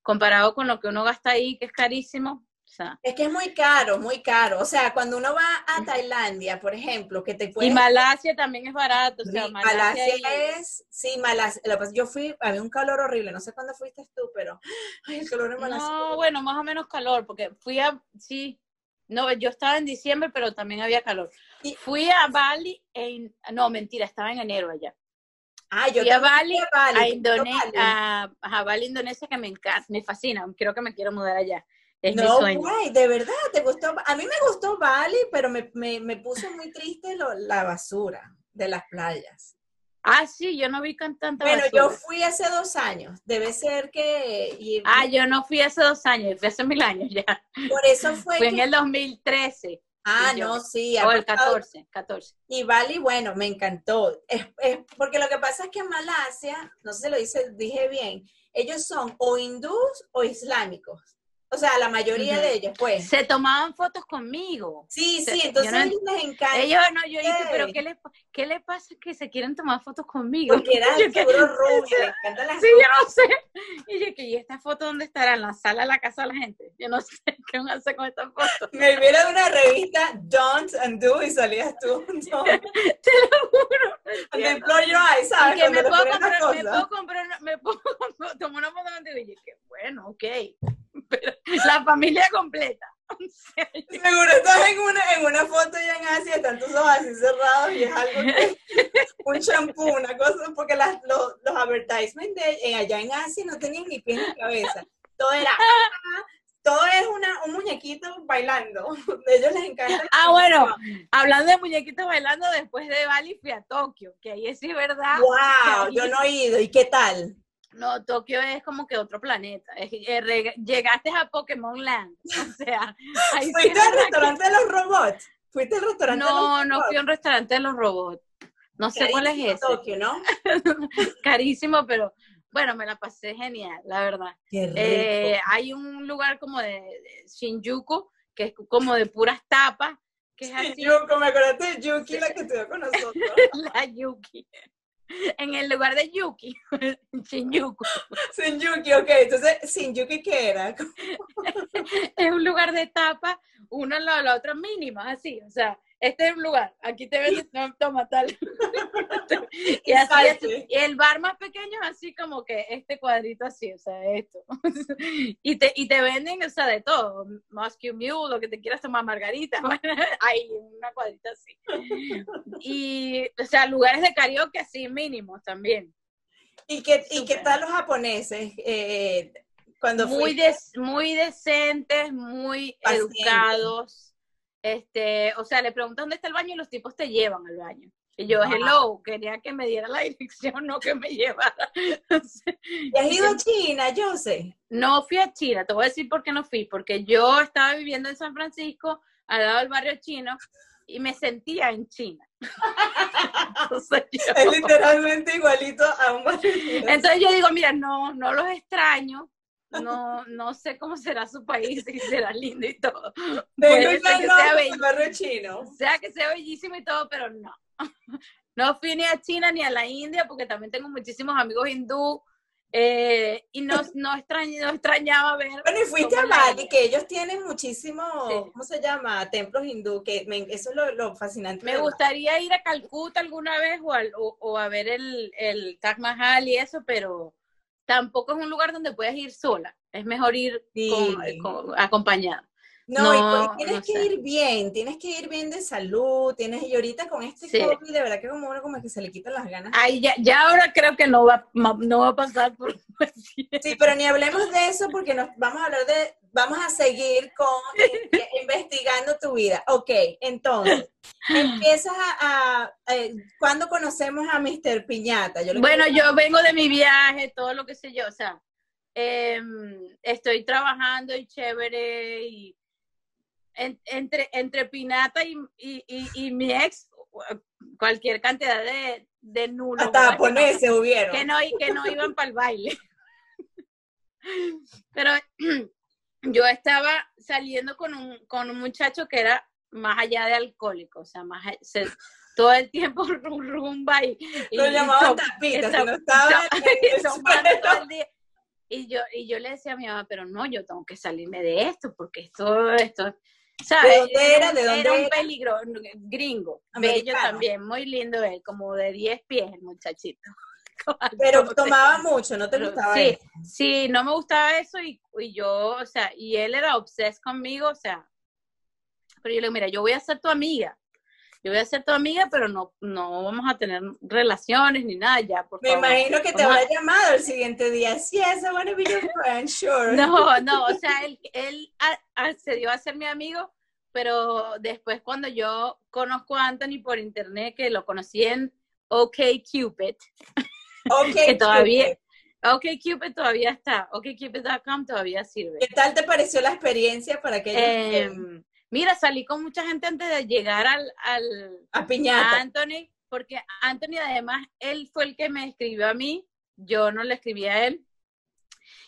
comparado con lo que uno gasta ahí, que es carísimo, o sea. Es que es muy caro, muy caro. O sea, cuando uno va a Tailandia, por ejemplo, que te puede... Y Malasia también es barato. O sea, Malasia, es... Sí, Malasia. Yo fui, había un calor horrible. No sé cuándo fuiste tú, pero... Ay, el calor en Malasia. No, bueno, más o menos calor, porque fui a... Sí, no, yo estaba en diciembre, pero también había calor. Fui a Bali, en, no, mentira, estaba en enero allá. Ah, yo fui a Bali, a, Bali, a, Indonesia, a, a, Bali, Indonesia, que me encanta, me fascina, creo que me quiero mudar allá. Es no, güey, de verdad, te gustó. A mí me gustó Bali, pero me, me, me puso muy triste lo, la basura de las playas. Ah, sí, yo no vi con tanta Bueno, yo fui hace dos años, debe ser que... ah, yo no fui hace dos años, fui hace mil años ya. Por eso fue Fue en el 2013. Ah, no, sí. O el 14, 14. Y Bali, bueno, me encantó. Es, es, porque lo que pasa es que en Malasia, no sé si lo dice, dije bien, ellos son o hindús o islámicos. O sea, la mayoría de ellos, pues. Se tomaban fotos conmigo. Sí, sí, entonces a ellos les encanta. Ellos no, yo dije, pero ¿qué le, ¿qué le pasa que se quieren tomar fotos conmigo? Porque eran puro rubio, le encantan las Sí, yo no sé. Y yo, ¿y esta foto dónde estará? ¿En la sala de la casa de la gente? Yo no sé qué van a hacer con esta foto. Me viera una revista, Don't and Do, y salías tú. No. Te lo juro. And then your eyes, ¿sabes? Y que me puedo, comprar, me puedo comprar, me puedo tomar una foto contigo. Y dije, bueno, ok pero la familia completa. Seguro estás en una, en una foto ya en Asia, están tus ojos así cerrados y es algo que, un champú, una cosa, porque las, los, los advertisements de, allá en Asia no tenían ni pies ni cabeza. Todo era, todo es una, un muñequito bailando. A ellos les encanta. Ah, bueno, hablando de muñequitos bailando, después de Bali fui a Tokio, que ahí es sí, ¿verdad? ¡Wow! Yo no he ido. ¿Y qué tal? No, Tokio es como que otro planeta. Eh, llegaste a Pokémon Land. O sea, ¿Fuiste al restaurante de los robots? ¿Fuiste al restaurante no, de los robots? No, no fui a un restaurante de los robots. No sé cuál es ese. Tokio, ¿no? Carísimo, pero bueno, me la pasé genial, la verdad. Qué eh, hay un lugar como de, Shinjuku, que es como de puras tapas. Que es me acordaste de Yuki, la que estuvo con nosotros. la Yuki en el lugar de Yuki, Shinjuku. Shinjuku, ok. Entonces, Shinjuku, ¿qué era? es un lugar de tapa, uno al lado de la otra mínima, así. O sea, este es un lugar, aquí te venden, no, toma tal. y así, y el bar más pequeño es así como que este cuadrito así, o sea, esto. y, te, y te venden, o sea, de todo, más que un mule, lo que te quieras tomar margarita, hay una cuadrita así. y, o sea, lugares de karaoke así mínimos también. ¿Y qué, ¿y qué tal los japoneses? Eh, cuando muy, muy decentes, muy educados este, o sea, le preguntas dónde está el baño y los tipos te llevan al baño. Y yo, hello, quería que me diera la dirección, no que me llevara. ¿Y has ido a China, yo sé? No fui a China, te voy a decir por qué no fui, porque yo estaba viviendo en San Francisco, al lado del barrio chino, y me sentía en China. es literalmente igualito a un barrio chino. Entonces yo digo, mira, no, no los extraño, no, no sé cómo será su país, si será lindo y todo. Puede que sea barrio chino. sea que sea bellísimo y todo, pero no. No fui ni a China ni a la India porque también tengo muchísimos amigos hindú eh, y no, no, extrañaba ver. Bueno, y fuiste a Bali, que ellos tienen muchísimos, ¿cómo se llama? Templos hindú, que eso es lo, fascinante. Me gustaría ir a Calcuta alguna vez o, o, a ver el, el Taj Mahal y eso, pero tampoco es un lugar donde puedes ir sola. Es mejor ir acompañada. No, y tienes que ir bien, tienes que ir bien de salud, tienes, y ahorita con este COVID, de verdad que como uno como que se le quitan las ganas. Ay, ya, ya ahora creo que no va, no va a pasar por... Sí, pero ni hablemos de eso porque nos vamos a hablar de, vamos a seguir con, investigando tu vida. Ok, entonces, empiezas a, ¿cuándo conocemos a Mr. Piñata? bueno, yo vengo de mi viaje, todo lo que sé yo, o sea, em, estoy trabajando y chévere y entre, entre Pinata y, y, mi ex, cualquier cantidad de, de nulos. Hasta japoneses que hubieron. Que no, que no iban para el baile. Pero yo estaba saliendo con un, con un muchacho que era más allá de alcohólico, o sea, más todo el tiempo rumba y, lo llamaban tapitas, no estaba todo el día. Y yo, y yo le decía a mi mamá, pero no, yo tengo que salirme de esto, porque esto, esto, ¿De dónde era? ¿De dónde era? un peligro gringo, bello también, muy lindo él, como de 10 pies el muchachito. Pero tomaba mucho, ¿no te gustaba sí, Sí, no me gustaba eso y, y, yo, o sea, y él era obses conmigo, o sea, pero yo le digo, mira, yo voy a ser tu amiga, yo voy a ser tu amiga, pero no, no vamos a tener relaciones ni nada ya, por Me imagino que te habrá llamado el siguiente día, yes, I want to be your friend, sure. No, no, o sea, él, él accedió a ser mi amigo, pero después cuando yo conozco a Anthony por internet, que lo conocí en OkCupid, okay, que todavía... OkCupid todavía está, OkCupid.com todavía sirve. ¿Qué tal te pareció la experiencia para que eh, Mira, salí con mucha gente antes de llegar al, al a Piñata. Anthony, porque Anthony además, él fue el que me escribió a mí, yo no le escribí a él.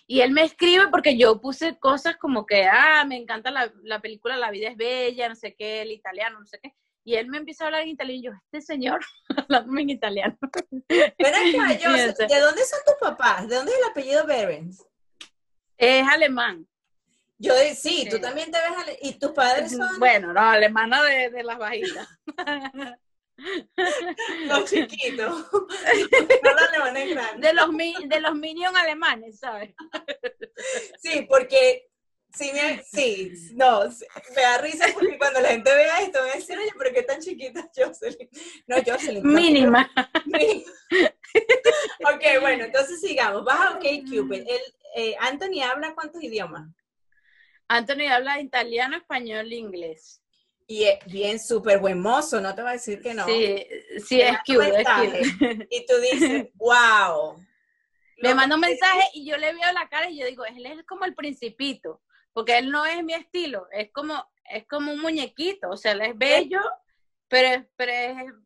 Y él me escribe porque yo puse cosas como que, ah, me encanta la, la película La vida es bella, no sé qué, el italiano, no sé qué. Y él me empieza a hablar en italiano y yo, este señor, hablándome en italiano. Pero yo, ¿de dónde son tus papás? ¿De dónde es el apellido Berens? Es alemán. Yo sí, tú también te ves, ¿y tus padres son? Bueno, no, alemana de, de las bajitas. los chiquitos. los alemanes grandes. De los, de los minions alemanes, ¿sabes? Sí, porque sí, sí, no, me da risa porque cuando la gente vea esto me va a decir, oye, pero qué tan chiquita Jocelyn. No, Jocelyn. Mínima. ok, bueno, entonces sigamos. Vas a OK Cupid. El, eh, Anthony habla cuántos idiomas? Anthony habla italiano, español e inglés. Y es bien súper buen mozo, no te voy a decir que no. Sí, sí, es cute, es cute. Y tú dices, wow. Me manda un mensaje y yo le veo la cara y yo digo, él es como el principito, porque él no es mi estilo, es como, es como un muñequito, o sea, él es bello, pero, pero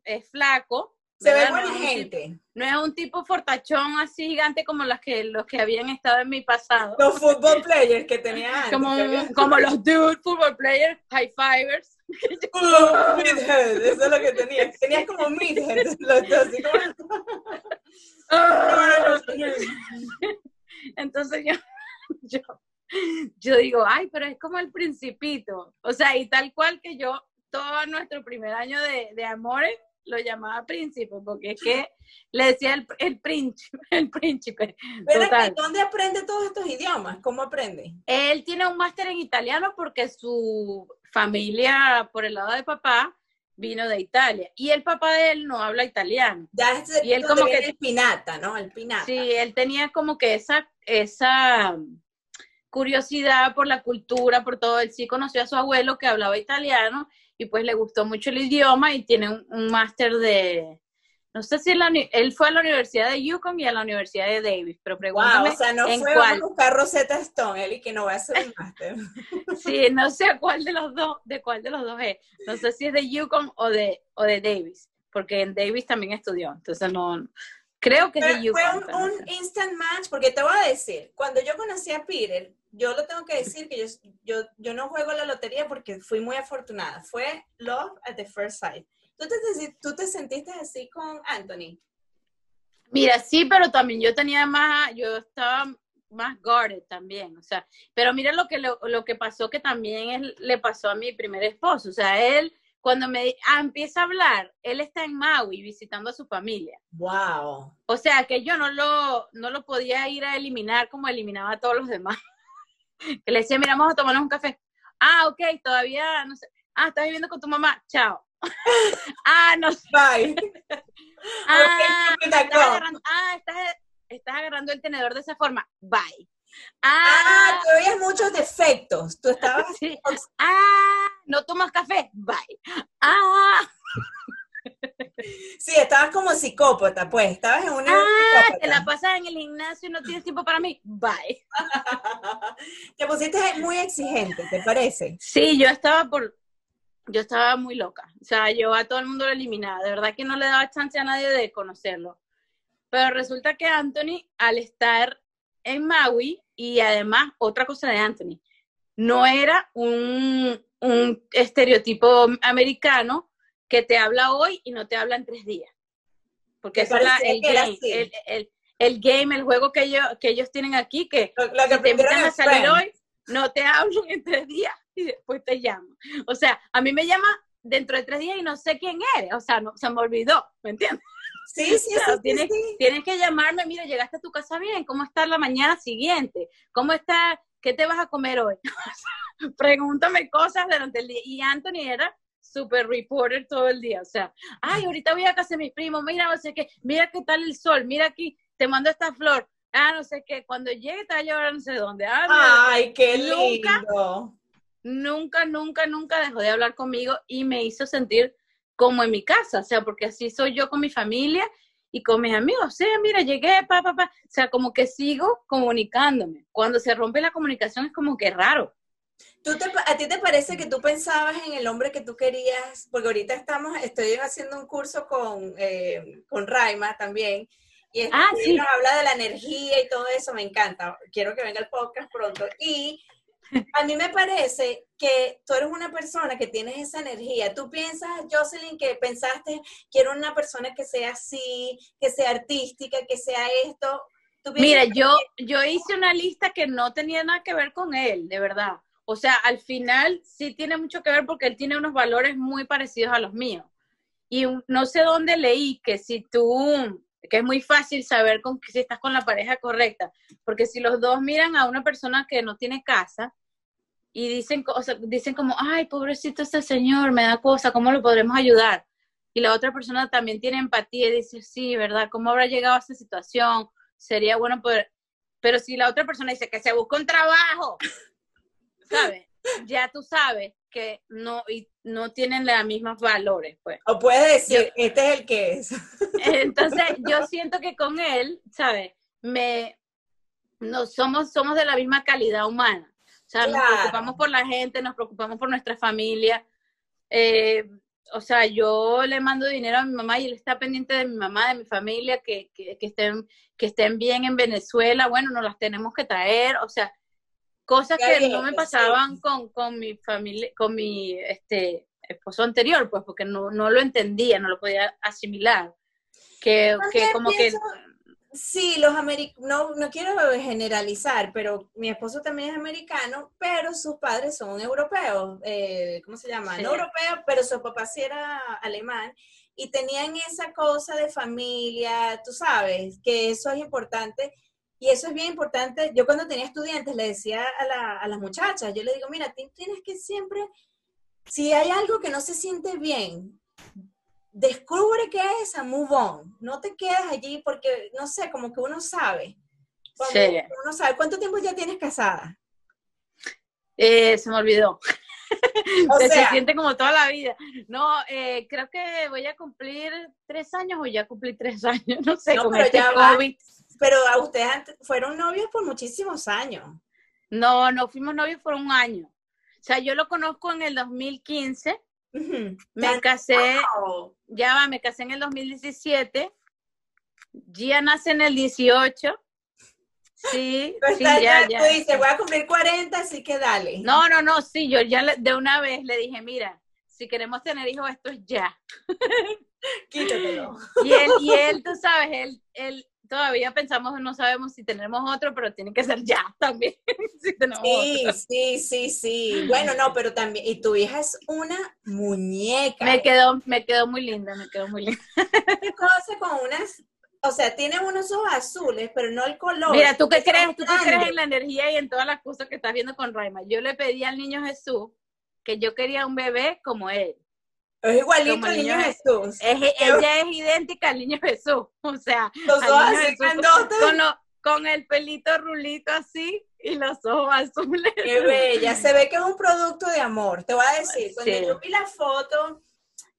es flaco, se ve buena gente. No es un tipo fortachón así gigante como los que, los que habían estado en mi pasado. Los football players que tenía antes. Como, como los dude football players, high fivers. Uh, midhead, eso es lo que tenías. Tenías como midhead, los dos, así como... Entonces yo, yo, yo digo, ay, pero es como el principito. O sea, y tal cual que yo, todo nuestro primer año de, de amores, lo llamaba príncipe, porque es que le decía el, el príncipe, el príncipe. ¿dónde aprende todos estos idiomas? ¿Cómo aprende? Él tiene un máster en italiano porque su familia, por el lado de papá, vino de Italia. Y el papá de él no habla italiano. Ya es y él como que el pinata, ¿no? El pinata. Sí, él tenía como que esa, esa curiosidad por la cultura, por todo. Él sí conoció a su abuelo que hablaba italiano y pues le gustó mucho el idioma y tiene un, máster de, no sé si él fue a la Universidad de Yukon y a la Universidad de Davis, pero pregúntame wow, o sea, no fue a buscar Rosetta Stone, él y que no va a hacer el máster. sí, no sé cuál de los dos, de cuál de los dos es. No sé si es de Yukon o de, o de Davis, porque en Davis también estudió, entonces no, creo que es de Yukon. Fue un, un instant match, porque te voy a decir, cuando yo conocí a Peter, yo lo tengo que decir que yo, yo, yo no juego la lotería porque fui muy afortunada. Fue love at the first sight. ¿Tú te, ¿Tú te sentiste así con Anthony? Mira, sí, pero también yo tenía más, yo estaba más guarded también, o sea, pero mira lo que, lo, que pasó que también le pasó a mi primer esposo, o sea, él cuando me ah, empieza a hablar, él está en Maui visitando a su familia. Wow. O sea, que yo no lo, no lo podía ir a eliminar como eliminaba a todos los demás. que le decía, mira, vamos a tomarnos un café. Ah, ok, todavía, no sé. Ah, estás viviendo con tu mamá. Chao. ah, no sé. Bye. ah, estás agarrando, ah estás, agarrando el tenedor de esa forma. Bye. Ah, ah veías muchos defectos. Tú estabas. Sí. Ah, no tomas café. Bye. Ah. Sí, estabas como psicópata, pues, estabas en una... Ah, te la pasas en el gimnasio y no tienes tiempo para mí, bye. te pusiste muy exigente, ¿te parece? Sí, yo estaba por... Yo estaba muy loca, o sea, yo a todo el mundo lo eliminaba, de verdad que no le daba chance a nadie de conocerlo. Pero resulta que Anthony, al estar en Maui, y además, otra cosa de Anthony, no era un, un estereotipo americano que te habla hoy y no te habla en tres días. Porque eso es el game, el, el, game, el juego que ellos, que ellos tienen aquí, que, si te invitan a salir hoy, no te hablan en tres días y después te llaman. O sea, a mí me llama dentro de tres días y no sé quién eres, o sea, no, se me olvidó, ¿me entiendes? Sí, sí, sí, tienes, tienes, que llamarme, mira, llegaste a tu casa bien, ¿cómo está la mañana siguiente? ¿Cómo está? ¿Qué te vas a comer hoy? Pregúntame cosas durante el día. Y Anthony era super reporter todo el día. O sea, ay, ahorita voy a casa de mi primo, mira, no sé qué, mira qué tal el sol, mira aquí, te mando esta flor. Ah, no sé qué, cuando llegue te va a llevar no sé dónde. Ah, ay, qué lindo. Nunca, nunca, nunca dejó de hablar conmigo y me hizo sentir como en mi casa, o sea, porque así soy yo con mi familia y con mis amigos. O sea, mira, llegué, pa, pa, pa. O sea, como que sigo comunicándome. Cuando se rompe la comunicación es como que raro. ¿A ti te parece que tú pensabas en el hombre que tú querías? Porque ahorita estamos, estoy haciendo un curso con, eh, con Raima también, y ah, nos habla de la energía y todo eso, me encanta. Quiero que venga el podcast pronto. Y a mí me parece que tú eres una persona que tienes esa energía. Tú piensas, Jocelyn, que pensaste, quiero una persona que sea así, que sea artística, que sea esto. Mira, yo, yo hice una lista que no tenía nada que ver con él, de verdad. O sea, al final sí tiene mucho que ver porque él tiene unos valores muy parecidos a los míos. Y no sé dónde leí que si tú, que es muy fácil saber con, si estás con la pareja correcta, porque si los dos miran a una persona que no tiene casa y dicen, cosas, dicen como, ay, pobrecito este señor, me da cosa, ¿cómo lo podremos ayudar? Y la otra persona también tiene empatía y dice, sí, ¿verdad? ¿Cómo habrá llegado a esa situación? Sería bueno poder... Pero si la otra persona dice que se busca un trabajo, ¿sabes? Ya tú sabes que no, y no tienen los mismos valores, pues. O puedes decir, este es el que es. Entonces, yo siento que con él, ¿sabes? Me, no, somos, somos de la misma calidad humana. O sea, nos preocupamos por la gente, nos preocupamos por nuestra familia. Eh, o sea, yo le mando dinero a mi mamá y él está pendiente de mi mamá, de mi familia, que, que, que, estén, que estén bien en Venezuela. Bueno, nos las tenemos que traer. O sea, cosas que no me pasaban con, con, mi familia, con mi este, esposo anterior, pues porque no, no lo entendía, no lo podía asimilar. Que, que como que... Sí, los americanos, no, no quiero generalizar, pero mi esposo también es americano, pero sus padres son europeos, eh, ¿cómo se llama? No europeos, pero su papá sí era alemán y tenían esa cosa de familia, tú sabes, que eso es importante y eso es bien importante. Yo cuando tenía estudiantes le decía a, la, a las muchachas, yo le digo, mira, tienes que siempre, si hay algo que no se siente bien, descubre qué es a move on. No te quedas allí porque, no sé, como que uno sabe. Sí. Uno sabe. ¿Cuánto tiempo ya tienes casada? Eh, se me olvidó. se siente como toda la vida. No, eh, creo que voy a cumplir tres años o ya cumplí tres años, no sé, con pero este COVID. Pero a ustedes fueron novios por muchísimos años. No, no fuimos novios por un año. O sea, yo lo conozco en el 2015. Me casé, ya va, me casé en el 2017. Gia nace en el 18. Sí, sí, ya, ya. Tú dices, voy a cumplir 40, así que dale. No, no, no, sí, yo ya de una vez le dije, mira, si queremos tener hijos, esto es ya. Quítatelo. Y él, y él, tú sabes, él, él todavía pensamos, no sabemos si tenemos otro, pero tiene que ser ya también. sí, sí, sí, sí. Bueno, no, pero también, y tu hija es una muñeca. Me quedó, me quedó muy linda, me quedó muy linda. cosa con unas o sea, tiene unos ojos azules, pero no el color. Mira, ¿tú qué crees? ¿Tú qué crees en la energía y en todas las cosas que estás viendo con Raima? Yo le pedí al niño Jesús que yo quería un bebé como él. Es igualito al niño, Jesús. ella es idéntica al niño Jesús. O sea, los ojos así con, con el pelito rulito así y los ojos azules. Qué bella. Se ve que es un producto de amor. Te voy a decir, cuando yo vi la foto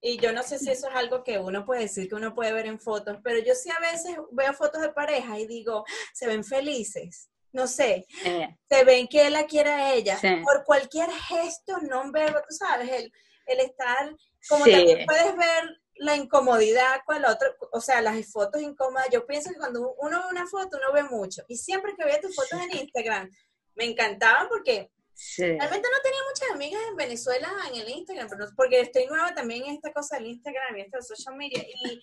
y yo no sé si eso es algo que uno puede decir que uno puede ver en fotos, pero yo sí a veces veo fotos de pareja y digo, se ven felices. No sé, eh. se ven que él la quiere a ella. Por cualquier gesto, no verbo, tú sabes, el, el estar, como también puedes ver la incomodidad con el otro, o sea, las fotos incómodas. Yo pienso que cuando uno ve una foto, uno ve mucho. Y siempre que veo tus fotos en Instagram, me encantaban porque Realmente no tenía muchas amigas en Venezuela en el Instagram, porque estoy nueva también en esta cosa del Instagram y esto de social media. Y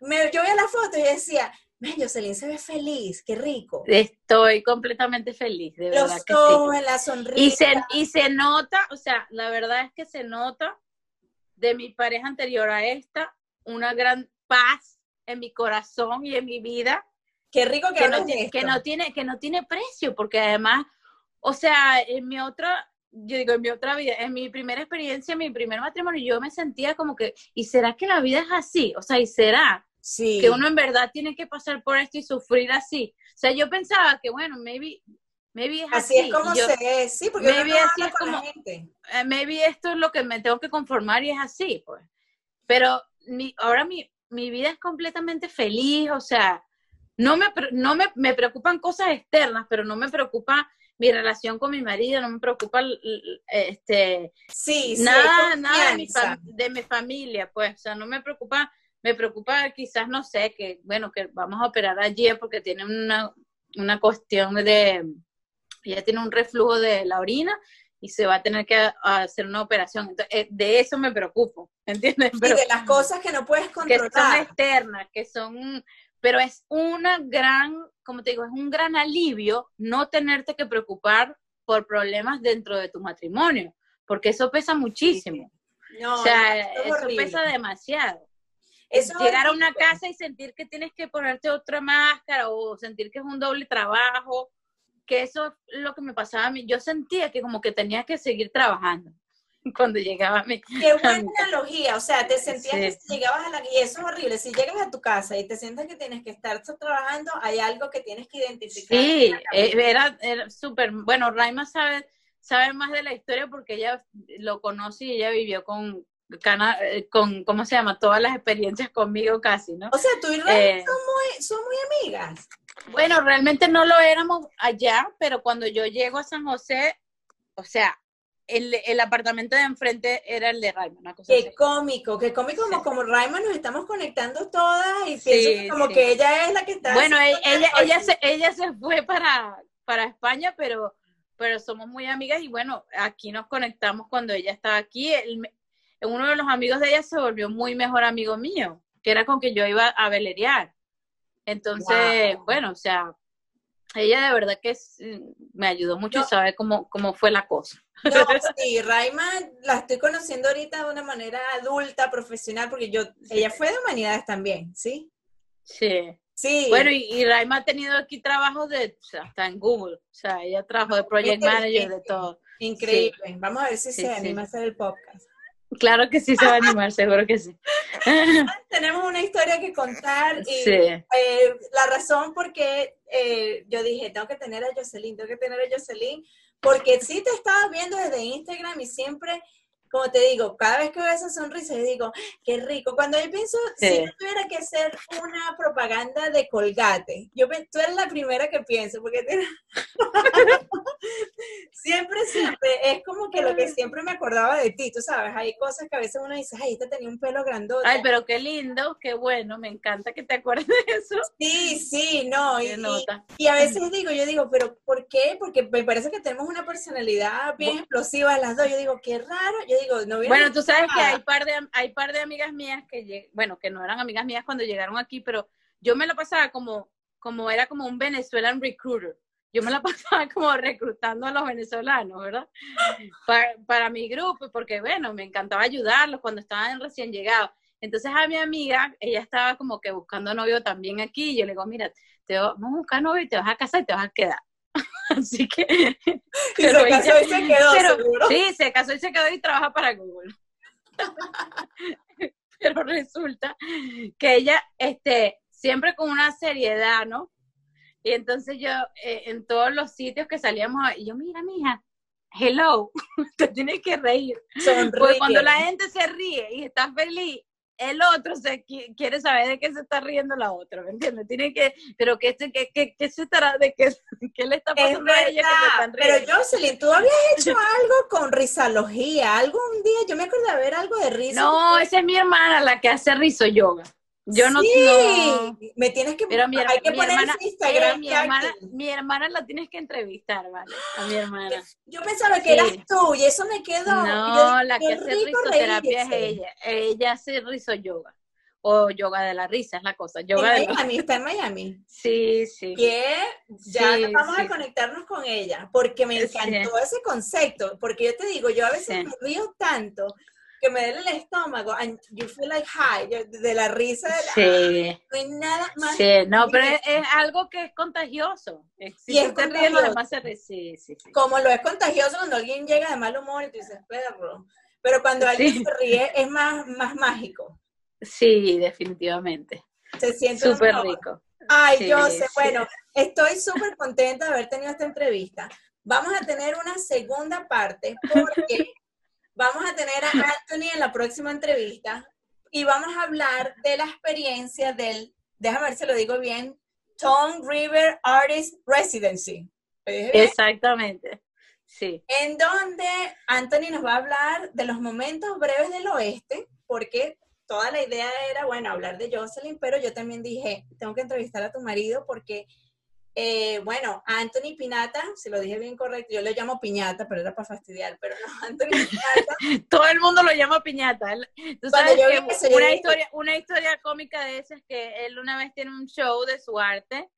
me, yo veía la foto y decía, Jocelyn se ve feliz, qué rico. Estoy completamente feliz, de verdad. Los ojos, la sonrisa. Y se, y se nota, o sea, la verdad es que se nota de mi pareja anterior a esta, una gran paz en mi corazón y en mi vida. Qué rico que, que no, que no tiene que no tiene precio, porque además o sea, en mi otra, yo digo, en mi otra vida, en mi primera experiencia, en mi primer matrimonio, yo me sentía como que, ¿y será que la vida es así? O sea, ¿y será sí. que uno en verdad tiene que pasar por esto y sufrir así? O sea, yo pensaba que, bueno, maybe, maybe es así. Así es como se es, sí, porque maybe así es como, gente. Eh, maybe esto es lo que me tengo que conformar y es así, pues. Pero mi, ahora mi, mi vida es completamente feliz, o sea, no me, no me, me preocupan cosas externas, pero no me preocupa mi relación con mi marido, no me preocupa este sí, nada, nada de mi, de mi, familia, pues, o sea, no me preocupa, me preocupa quizás, no sé, que, bueno, que vamos a operar allí porque tiene una, una cuestión de, ella tiene un reflujo de la orina y se va a tener que hacer una operación. Entonces, eh, de eso me preocupo, ¿entiendes? Pero, y de las cosas que no puedes controlar. Que son externas, que son, pero es una gran como te digo, es un gran alivio no tenerte que preocupar por problemas dentro de tu matrimonio, porque eso pesa muchísimo. o sea, eso pesa demasiado. Llegar a una casa y sentir que tienes que ponerte otra máscara o sentir que es un doble trabajo, que eso es lo que me pasaba a mí. Yo sentía que como que tenía que seguir trabajando. cuando llegaba a mi Qué buena analogía, o sea, te sentías que si llegabas a la... Y eso es horrible, si llegas a tu casa y te sientes que tienes que estar trabajando, hay algo que tienes que identificar. Sí, eh, era, era súper... Bueno, Raima sabe, sabe más de la historia porque ella lo conoce y ella vivió con, eh, con, ¿cómo se llama? Todas las experiencias conmigo casi, ¿no? O sea, tú y Raima eh, son, muy, son muy amigas. Bueno, realmente no lo éramos allá, pero cuando yo llego a San José, o sea, el, el, apartamento de enfrente era el de Raima, una cosa Qué cómico, qué cómico como, como Raima nos estamos conectando todas y pienso como que ella es la que está... Bueno, ella, ella, ella, se, ella se fue para, para España, pero, pero somos muy amigas y bueno, aquí nos conectamos cuando ella estaba aquí. El, uno de los amigos de ella se volvió muy mejor amigo mío, que era con que yo iba a velerear. Entonces, bueno, o sea, ella de verdad que me ayudó mucho y sabe cómo, cómo fue la cosa. No, sí, Raima la estoy conociendo ahorita de una manera adulta, profesional, porque yo, ella fue de humanidades también, ¿sí? Sí. Sí. Bueno, y, Raima ha tenido aquí trabajos de, hasta en Google, o sea, ella trabajó de project manager, de todo. Increíble. Vamos a ver si se anima a hacer el podcast. Claro que sí se va a animar, seguro que sí. Tenemos una historia que contar y eh, la razón por qué eh, yo dije, tengo que tener a Jocelyn, tengo que tener a Jocelyn, porque sí te estaba viendo desde Instagram y siempre como te digo, cada vez que veo esa sonrisa, yo digo, qué rico. Cuando yo pienso, si yo tuviera que hacer una propaganda de Colgate, yo tú eres la primera que pienso, porque siempre, siempre, es como que lo que siempre me acordaba de ti, tú sabes, hay cosas que a veces uno dice, ay, este tenía un pelo grandote. Ay, pero qué lindo, qué bueno, me encanta que te acuerdes de eso. Sí, sí, no, y, y, a veces digo, yo digo, pero ¿por qué? Porque me parece que tenemos una personalidad bien explosiva las dos, yo digo, qué raro, yo bueno, tú sabes que hay par de hay par de amigas mías que bueno, que no eran amigas mías cuando llegaron aquí, pero yo me lo pasaba como como era como un Venezuelan recruiter. Yo me la pasaba como reclutando a los venezolanos, ¿verdad? Para, para mi grupo, porque bueno, me encantaba ayudarlos cuando estaban recién llegados. Entonces a mi amiga, ella estaba como que buscando novio también aquí, y yo le digo, mira, te vamos a buscar novio y te vas a casar y te vas a quedar. Así que. Y se casó y se quedó, seguro. Sí, se casó y se quedó y trabaja para Google. pero resulta que ella, este, siempre con una seriedad, ¿no? Y entonces yo, eh, en todos los sitios que salíamos, yo, mira, mija, hello, te tienes que reír. Porque cuando la gente se ríe y está feliz, el otro se quiere saber de qué se está riendo la otra, ¿me entiendes? Tiene que, pero qué, qué, qué, qué se estará, de qué, qué le está pasando a ella que se están riendo. Pero Jocelyn, tú habías hecho algo con risalogía, algún día, yo me acuerdo de ver algo de risa. No, esa es mi hermana la que hace rizo yoga. Yo no, sí, me tienes que, pero mi, hay que poner hermana, Instagram. mi, hermana, mi hermana la tienes que entrevistar, ¿vale? A mi hermana. Yo pensaba que eras tú y eso me quedó. No, la que hace risoterapia es ella. Ella hace riso yoga. O yoga de la risa es la cosa. Yoga en Miami, está en Miami. Sí, sí. Que ya vamos a conectarnos con ella, porque me encantó ese concepto, porque yo te digo, yo a veces me río tanto que me duele el estómago, and you feel like high, de la risa de la... Sí. no hay nada más... Sí, no, pero es, algo que es contagioso. Si y es te ríes, demás se Sí, sí, sí. Como lo es contagioso cuando alguien llega de mal humor y tú dices, perro. Pero cuando alguien se ríe es más, más mágico. Sí, definitivamente. Se siente súper rico. Ay, yo sé, bueno, estoy súper contenta de haber tenido esta entrevista. Vamos a tener una segunda parte porque Vamos a tener a Anthony en la próxima entrevista y vamos a hablar de la experiencia del, déjame ver si lo digo bien, Tom River Artist Residency. Exactamente, sí. En donde Anthony nos va a hablar de los momentos breves del oeste, porque toda la idea era, bueno, hablar de Jocelyn, pero yo también dije, tengo que entrevistar a tu marido porque eh, bueno, Anthony Pinata, si lo dije bien correcto, yo le llamo Piñata, pero era para fastidiar, pero no, Anthony Pinata. Todo el mundo lo llama Piñata. Tú sabes que una, historia, una historia cómica de esa es que él una vez tiene un show de su arte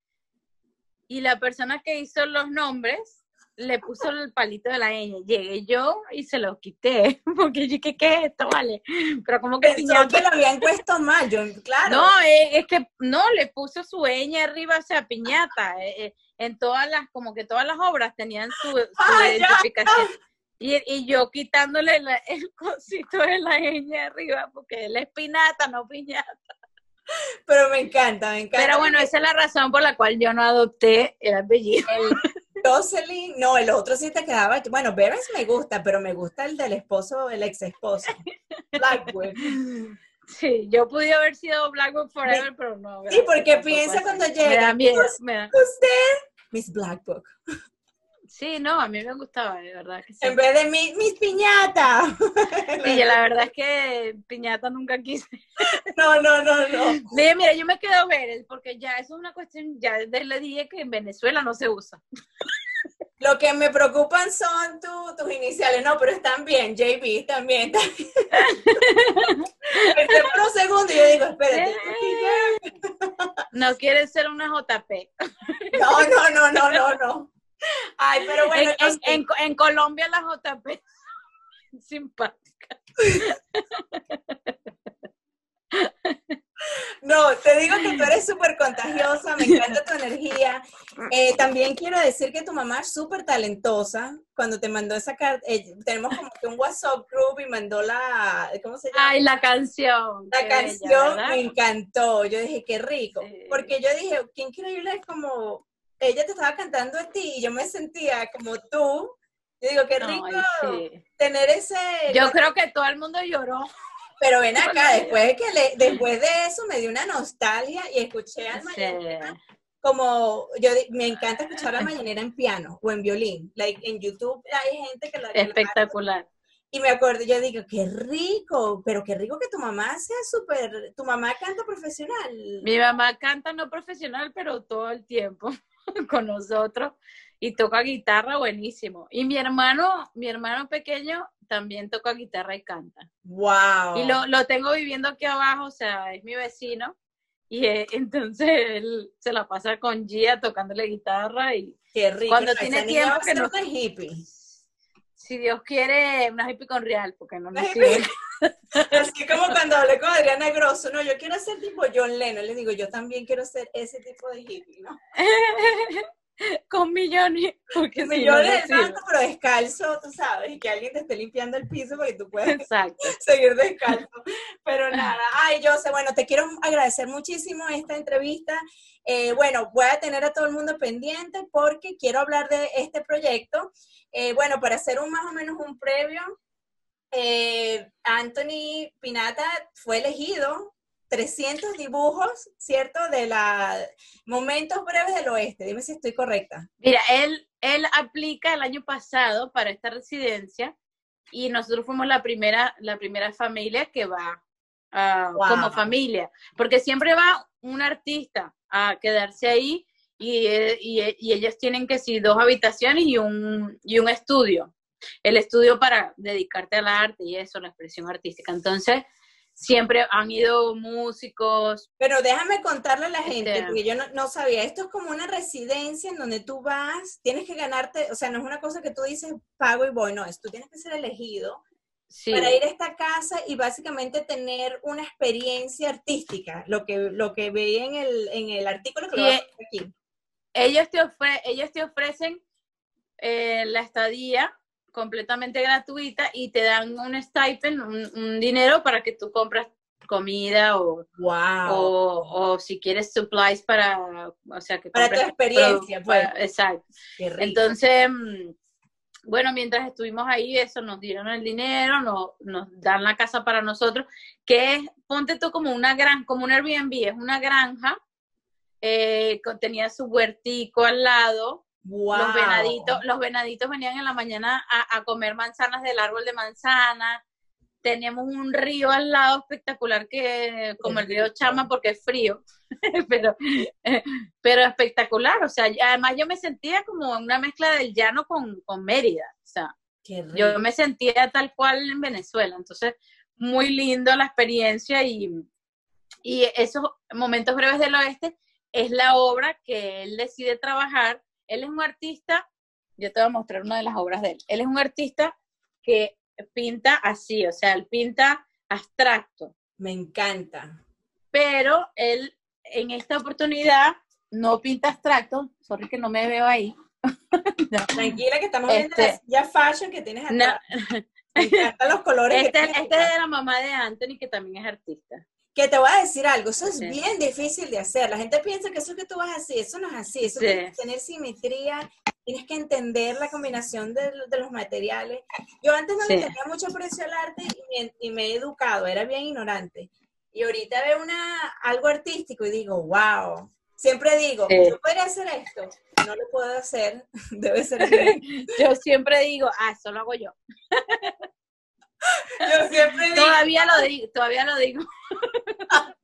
y la persona que hizo los nombres le puso el palito de la ñ. Llegué yo y se lo quité, porque yo ¿qué, qué es esto? Vale. Pero como que Pensó que lo habían puesto mal, yo, claro. No, eh, es que no, le puso su ñ arriba, o sea, piñata. Eh, eh, en todas las, como que todas las obras tenían su, identificación. Y, y, yo quitándole el cosito de la ñ arriba, porque él es pinata, no piñata. Pero me encanta, me encanta. Pero bueno, esa es la razón por la cual yo no adopté el apellido. Jocelyn, no, el otro sí te quedaba. Bueno, Beres me gusta, pero me gusta el del esposo, el ex esposo. Blackwood. Sí, yo pude haber sido Blackwood Forever, pero no. Sí, porque piensa cuando llega. Me da me da. Usted, Miss Blackbook. Sí, no, a mí me gustaba, de verdad que sí. En vez de mis, mis piñatas. Sí, la verdad es que piñata nunca quise. No, no, no, no. Mira, mira, yo me quedo ver, porque ya eso es una cuestión, ya desde le dije que en Venezuela no se usa. Lo que me preocupan son tus iniciales, no, pero están bien, JB, también. también. por un segundo y yo digo, espérate. No quieres ser una JP. No, no, no, no, no, no. Ay, pero bueno. En, en, Colombia la JP simpática. No, te digo que tú eres súper contagiosa, me encanta tu energía. Eh, también quiero decir que tu mamá es súper talentosa. Cuando te mandó esa carta, eh, tenemos como que un WhatsApp group y mandó la, ¿cómo se llama? Ay, la canción. La canción me encantó. Yo dije, qué rico. Porque yo dije, qué increíble es como ella te estaba cantando a ti y yo me sentía como tú Yo digo, qué rico tener ese... Yo creo que todo el mundo lloró. Pero ven acá, después de, que le, después de eso me dio una nostalgia y escuché al mañanera como yo me encanta escuchar a la mañanera en piano o en violín. Like en YouTube hay gente que la espectacular. Y me acuerdo, yo digo, qué rico, pero qué rico que tu mamá sea súper, tu mamá canta profesional. Mi mamá canta no profesional, pero todo el tiempo con nosotros y toca guitarra buenísimo. Y mi hermano, mi hermano pequeño también toca guitarra y canta. Wow. Y lo, lo tengo viviendo aquí abajo, o sea, es mi vecino. Y eh, entonces él se la pasa con Gia tocándole guitarra y qué rico. Cuando tiene tiempo que no hippie si Dios quiere, una hippie con real, porque no me sirve. Así como cuando hablé con Adriana Grosso, no, yo quiero ser tipo John Lennon, le digo, yo también quiero ser ese tipo de hippie, ¿no? con millones, porque millones de tanto, pero descalzo, tú sabes, y que alguien te esté limpiando el piso para que tú puedas seguir descalzo. Pero nada, ay, yo sé, bueno, te quiero agradecer muchísimo esta entrevista. Eh, bueno, voy a tener a todo el mundo pendiente porque quiero hablar de este proyecto. Eh, bueno, para hacer un más o menos un previo, eh, Anthony Pinata fue elegido 300 dibujos, ¿cierto? De la momentos breves del oeste. Dime si estoy correcta. Mira, él, él aplica el año pasado para esta residencia y nosotros fuimos la primera, la primera familia que va ah, como familia, porque siempre va un artista a quedarse ahí y, y, y ellos tienen que ser dos habitaciones y un, y un estudio. El estudio para dedicarte al arte y eso, la expresión artística. Entonces, siempre han ido músicos. Pero déjame contarle a la gente, este, porque yo no, sabía, esto es como una residencia en donde tú vas, tienes que ganarte, o sea, no es una cosa que tú dices pago y voy, no, es tú tienes que ser elegido para ir a esta casa y básicamente tener una experiencia artística, lo que, lo que veía en el, en el artículo que lo aquí. Ellos te, ellos te ofrecen eh, la estadía completamente gratuita y te dan un stipend, un, dinero para que tú compras comida o, o, si quieres supplies para, o sea, que para tu experiencia, pues. exacto. Entonces, mm, bueno, mientras estuvimos ahí, eso nos dieron el dinero, nos, nos dan la casa para nosotros, que es, ponte tú como una gran, como un Airbnb, es una granja, eh, tenía su huertico al lado, los venaditos, los venaditos venían en la mañana a, comer manzanas del árbol de manzana. Teníamos un río al lado espectacular que como el río Chama porque es frío, pero, pero espectacular. O sea, además yo me sentía como una mezcla del llano con, con Mérida. O sea, yo me sentía tal cual en Venezuela. Entonces, muy lindo la experiencia y, y esos momentos breves del oeste es la obra que él decide trabajar él es un artista, yo te voy a mostrar una de las obras de él. Él es un artista que pinta así, o sea, él pinta abstracto. Me encanta. Pero él en esta oportunidad no pinta abstracto, sorry que no me veo ahí. Tranquila que estamos viendo este, ya fashion que tienes acá. Me encantan los colores. Este, este es de la mamá de Anthony, que también es artista que te voy a decir algo, eso es bien difícil de hacer. La gente piensa que eso que tú vas a hacer, eso no es así, eso tiene que tener simetría, tienes que entender la combinación de, los materiales. Yo antes no le tenía mucho precio al arte y me, he educado, era bien ignorante. Y ahorita veo una, algo artístico y digo, wow. Siempre digo, yo podría hacer esto, no lo puedo hacer, debe ser yo siempre digo, ah, eso lo hago yo. Yo siempre digo. Todavía lo digo, todavía lo digo.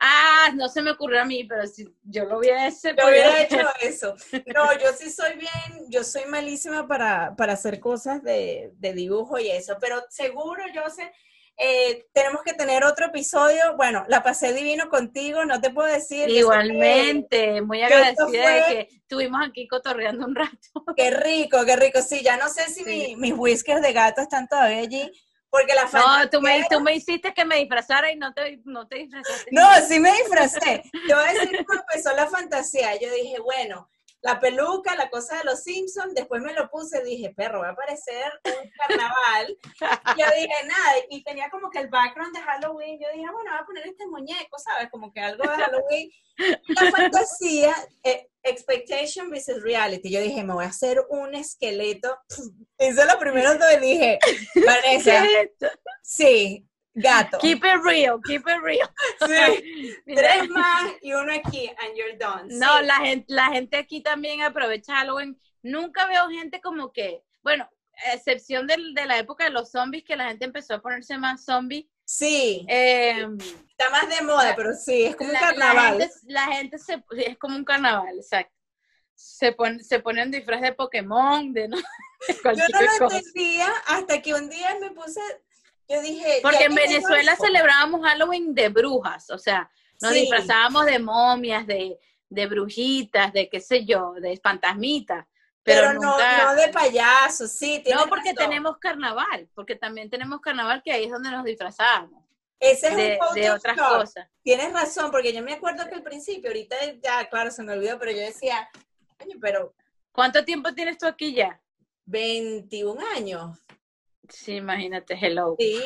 ah, no se me ocurrió a mí, pero si yo lo hubiera hecho. Yo hubiera hecho eso. No, yo sí soy bien, yo soy malísima para, para hacer cosas de, de dibujo y eso, pero seguro yo sé. Eh, tenemos que tener otro episodio. Bueno, la pasé divino contigo, no te puedo decir. Igualmente, muy agradecida de que estuvimos aquí cotorreando un rato. Qué rico, qué rico. Sí, ya no sé si mis whiskers de gato están todavía allí. Porque la No, tú me, tú me hiciste que me disfrazara y no te, no te disfrazaste. No, sí me disfracé. Te voy a decir cómo empezó la fantasía. Yo dije, bueno, la peluca, la cosa de los Simpsons, después me lo puse, dije, perro, va a parecer un carnaval. yo dije, nada, y tenía como que el background de Halloween, yo dije, bueno, voy a poner este muñeco, ¿sabes? Como que algo de Halloween. La fantasía, eh, expectation versus reality. Yo dije, me voy a hacer un esqueleto. Hice lo primero que dije, Vanessa, sí, Gato. Keep it real, keep it real. Sí. Tres más y uno aquí, and you're done. No, la, gente, la gente aquí también aprovecha Halloween. Nunca veo gente como que, bueno, excepción de, de la época de los zombies, que la gente empezó a ponerse más zombie. Sí. Em, Está más de moda, pero sí, es como un carnaval. La gente, se, es como un carnaval, exacto. Se, pone, se ponen disfraz de Pokémon, de no. Yo no lo entendía hasta que un día me puse yo dije. Porque en Venezuela celebrábamos Halloween de brujas, o sea, nos disfrazábamos de momias, de, de, brujitas, de qué sé yo, de fantasmitas. Pero, no, no, de payasos, sí. No, porque tenemos carnaval, porque también tenemos carnaval que ahí es donde nos disfrazábamos. Ese es de, un de otras cosas. Tienes razón, porque yo me acuerdo que al principio, ahorita ya, claro, se me olvidó, pero yo decía, pero... ¿Cuánto tiempo tienes tú aquí ya? 21 años. Sí, imagínate, hello. Sí,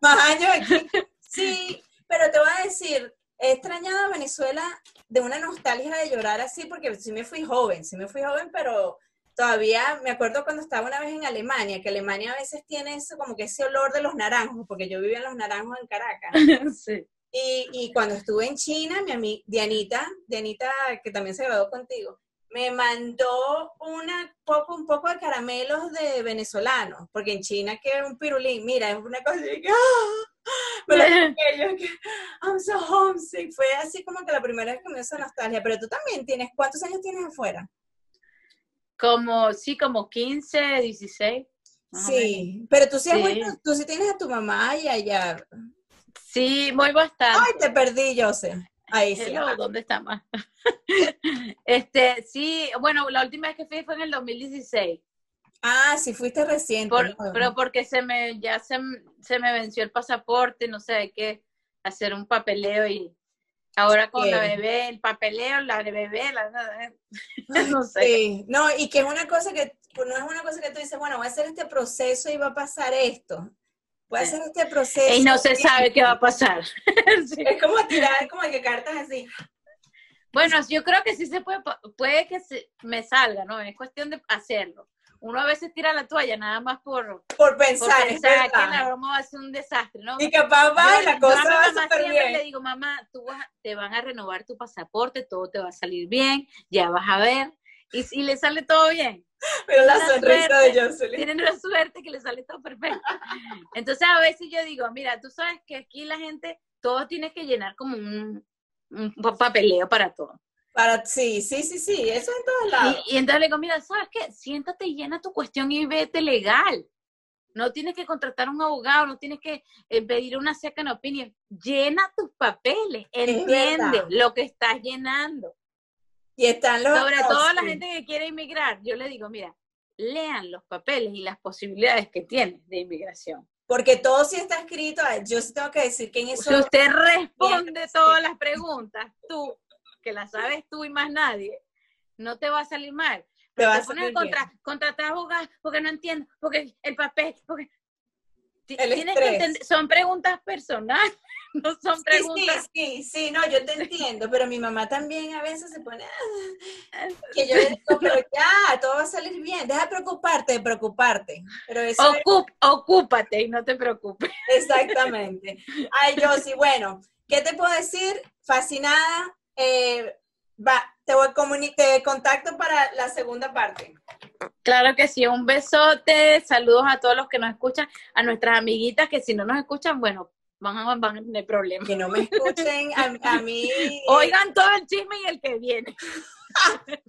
más años aquí. Sí, pero te voy a decir, he extrañado a Venezuela de una nostalgia de llorar así, porque sí me fui joven, sí me fui joven, pero todavía me acuerdo cuando estaba una vez en Alemania, que Alemania a veces tiene eso, como que ese olor de los naranjos, porque yo vivía en los naranjos en Caracas. Sí. Y, y cuando estuve en China, mi amiga Dianita, Dianita, que también se graduó contigo, me mandó una poco, un poco de caramelos de venezolanos, porque en China que un pirulín, mira, es una cosa que, ¡ah! pero yo que, I'm so homesick, fue así como que la primera vez que me esa nostalgia, pero tú también tienes, ¿cuántos años tienes afuera? Como, sí, como 15, 16. Sí, pero tú sí, tú sí tienes a tu mamá y allá. Sí, muy bastante. Ay, te perdí, José. Ahí sí. ¿Dónde está más? este, sí, bueno, la última vez que fui fue en el 2016. Ah, sí, fuiste reciente. Pero porque se me, ya se, se, me venció el pasaporte, no sé, hay que hacer un papeleo y ahora con la bebé, el papeleo, la de bebé, la, no sé. Sí, no, y que es una cosa que, no es una cosa que tú dices, bueno, voy a hacer este proceso y va a pasar esto. Voy a hacer este proceso. Y no se sabe qué va a pasar. Es como tirar, como que cartas así. Bueno, yo creo que sí se puede, puede que se, me salga, ¿no? Es cuestión de hacerlo. Uno a veces tira la toalla nada más por, por pensar, por pensar que la broma va a ser un desastre, ¿no? Y capaz va y la cosa va súper bien. le digo, mamá, tú vas, te van a renovar tu pasaporte, todo te va a salir bien, ya vas a ver. Y si le sale todo bien, pero la sonrisa de Jocelyn. Tienen la suerte que le sale todo perfecto. Entonces a veces yo digo, mira, tú sabes que aquí la gente, todo tiene que llenar como un, un papeleo para todo. Para, sí, sí, sí, sí, eso en todos lados. Y, entonces le digo, mira, ¿sabes qué? Siéntate y llena tu cuestión y vete legal. No tienes que contratar a un abogado, no tienes que eh, pedir una second opinion. Llena tus papeles, entiende lo que estás llenando. Y están los... Sobre todo la gente que quiere inmigrar, yo le digo, mira, lean los papeles y las posibilidades que tienes de inmigración. Porque todo sí está escrito, yo sí tengo que decir que en eso... Si usted responde todas las preguntas, tú, que las sabes tú y más nadie, no te va a salir mal. te vas a salir contra, contratar abogados porque no entiendo, porque el papel, porque... tienes que entender, son preguntas personales. no son preguntas. Sí, sí, sí, no, yo te entiendo, pero mi mamá también a veces se pone, ah", que yo le digo, pero ya, todo va a salir bien, deja de preocuparte, de preocuparte. Pero eso Ocúpate y no te preocupes. Exactamente. Ay, yo sí, bueno, ¿qué te puedo decir? Fascinada. Eh, va, te voy a te contacto para la segunda parte. Claro que sí, un besote, saludos a todos los que nos escuchan, a nuestras amiguitas que si no nos escuchan, bueno, van a, van a tener problemas. Que no me escuchen a, mí. Oigan todo el chisme y el que viene.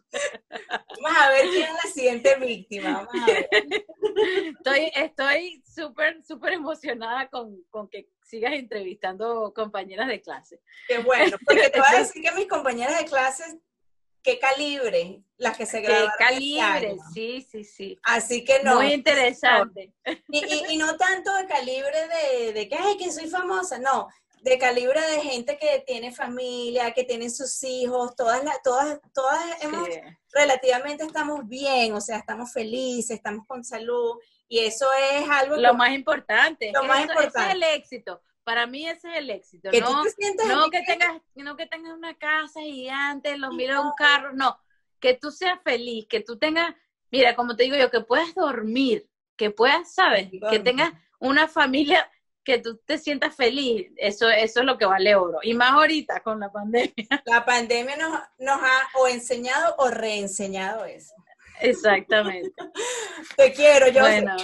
Vamos a ver quién es la siguiente víctima. Vamos a ver. Estoy estoy súper, súper emocionada con, con, que sigas entrevistando compañeras de clase. Qué bueno, porque te voy a decir que mis compañeras de clase qué calibre las que se graduaron. Qué este calibre, sí, sí, sí. Así que no. Muy interesante. Y, y, no tanto de calibre de, de que, ay, que soy famosa, no. de calibre de gente que tiene familia, que tiene sus hijos, todas, las todas, todas hemos, relativamente estamos bien, o sea, estamos felices, estamos con salud, y eso es algo... Lo más importante. Lo más importante. Ese es el éxito. Para mí ese es el éxito. Que no, no que tengas, no que tengas una casa gigante, lo miro un carro, no. Que tú seas feliz, que tú tengas, mira, como te digo yo, que puedas dormir, que puedas, ¿sabes? Que tengas una familia que tú te sientas feliz, eso, eso es lo que vale oro. Y más ahorita con la pandemia. La pandemia nos, nos ha o enseñado o reenseñado eso. Exactamente. Te quiero, yo. Bueno,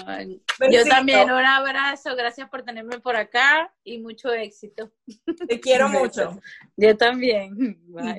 yo también un abrazo, gracias por tenerme por acá y mucho éxito. Te quiero mucho. Yo también. Bye.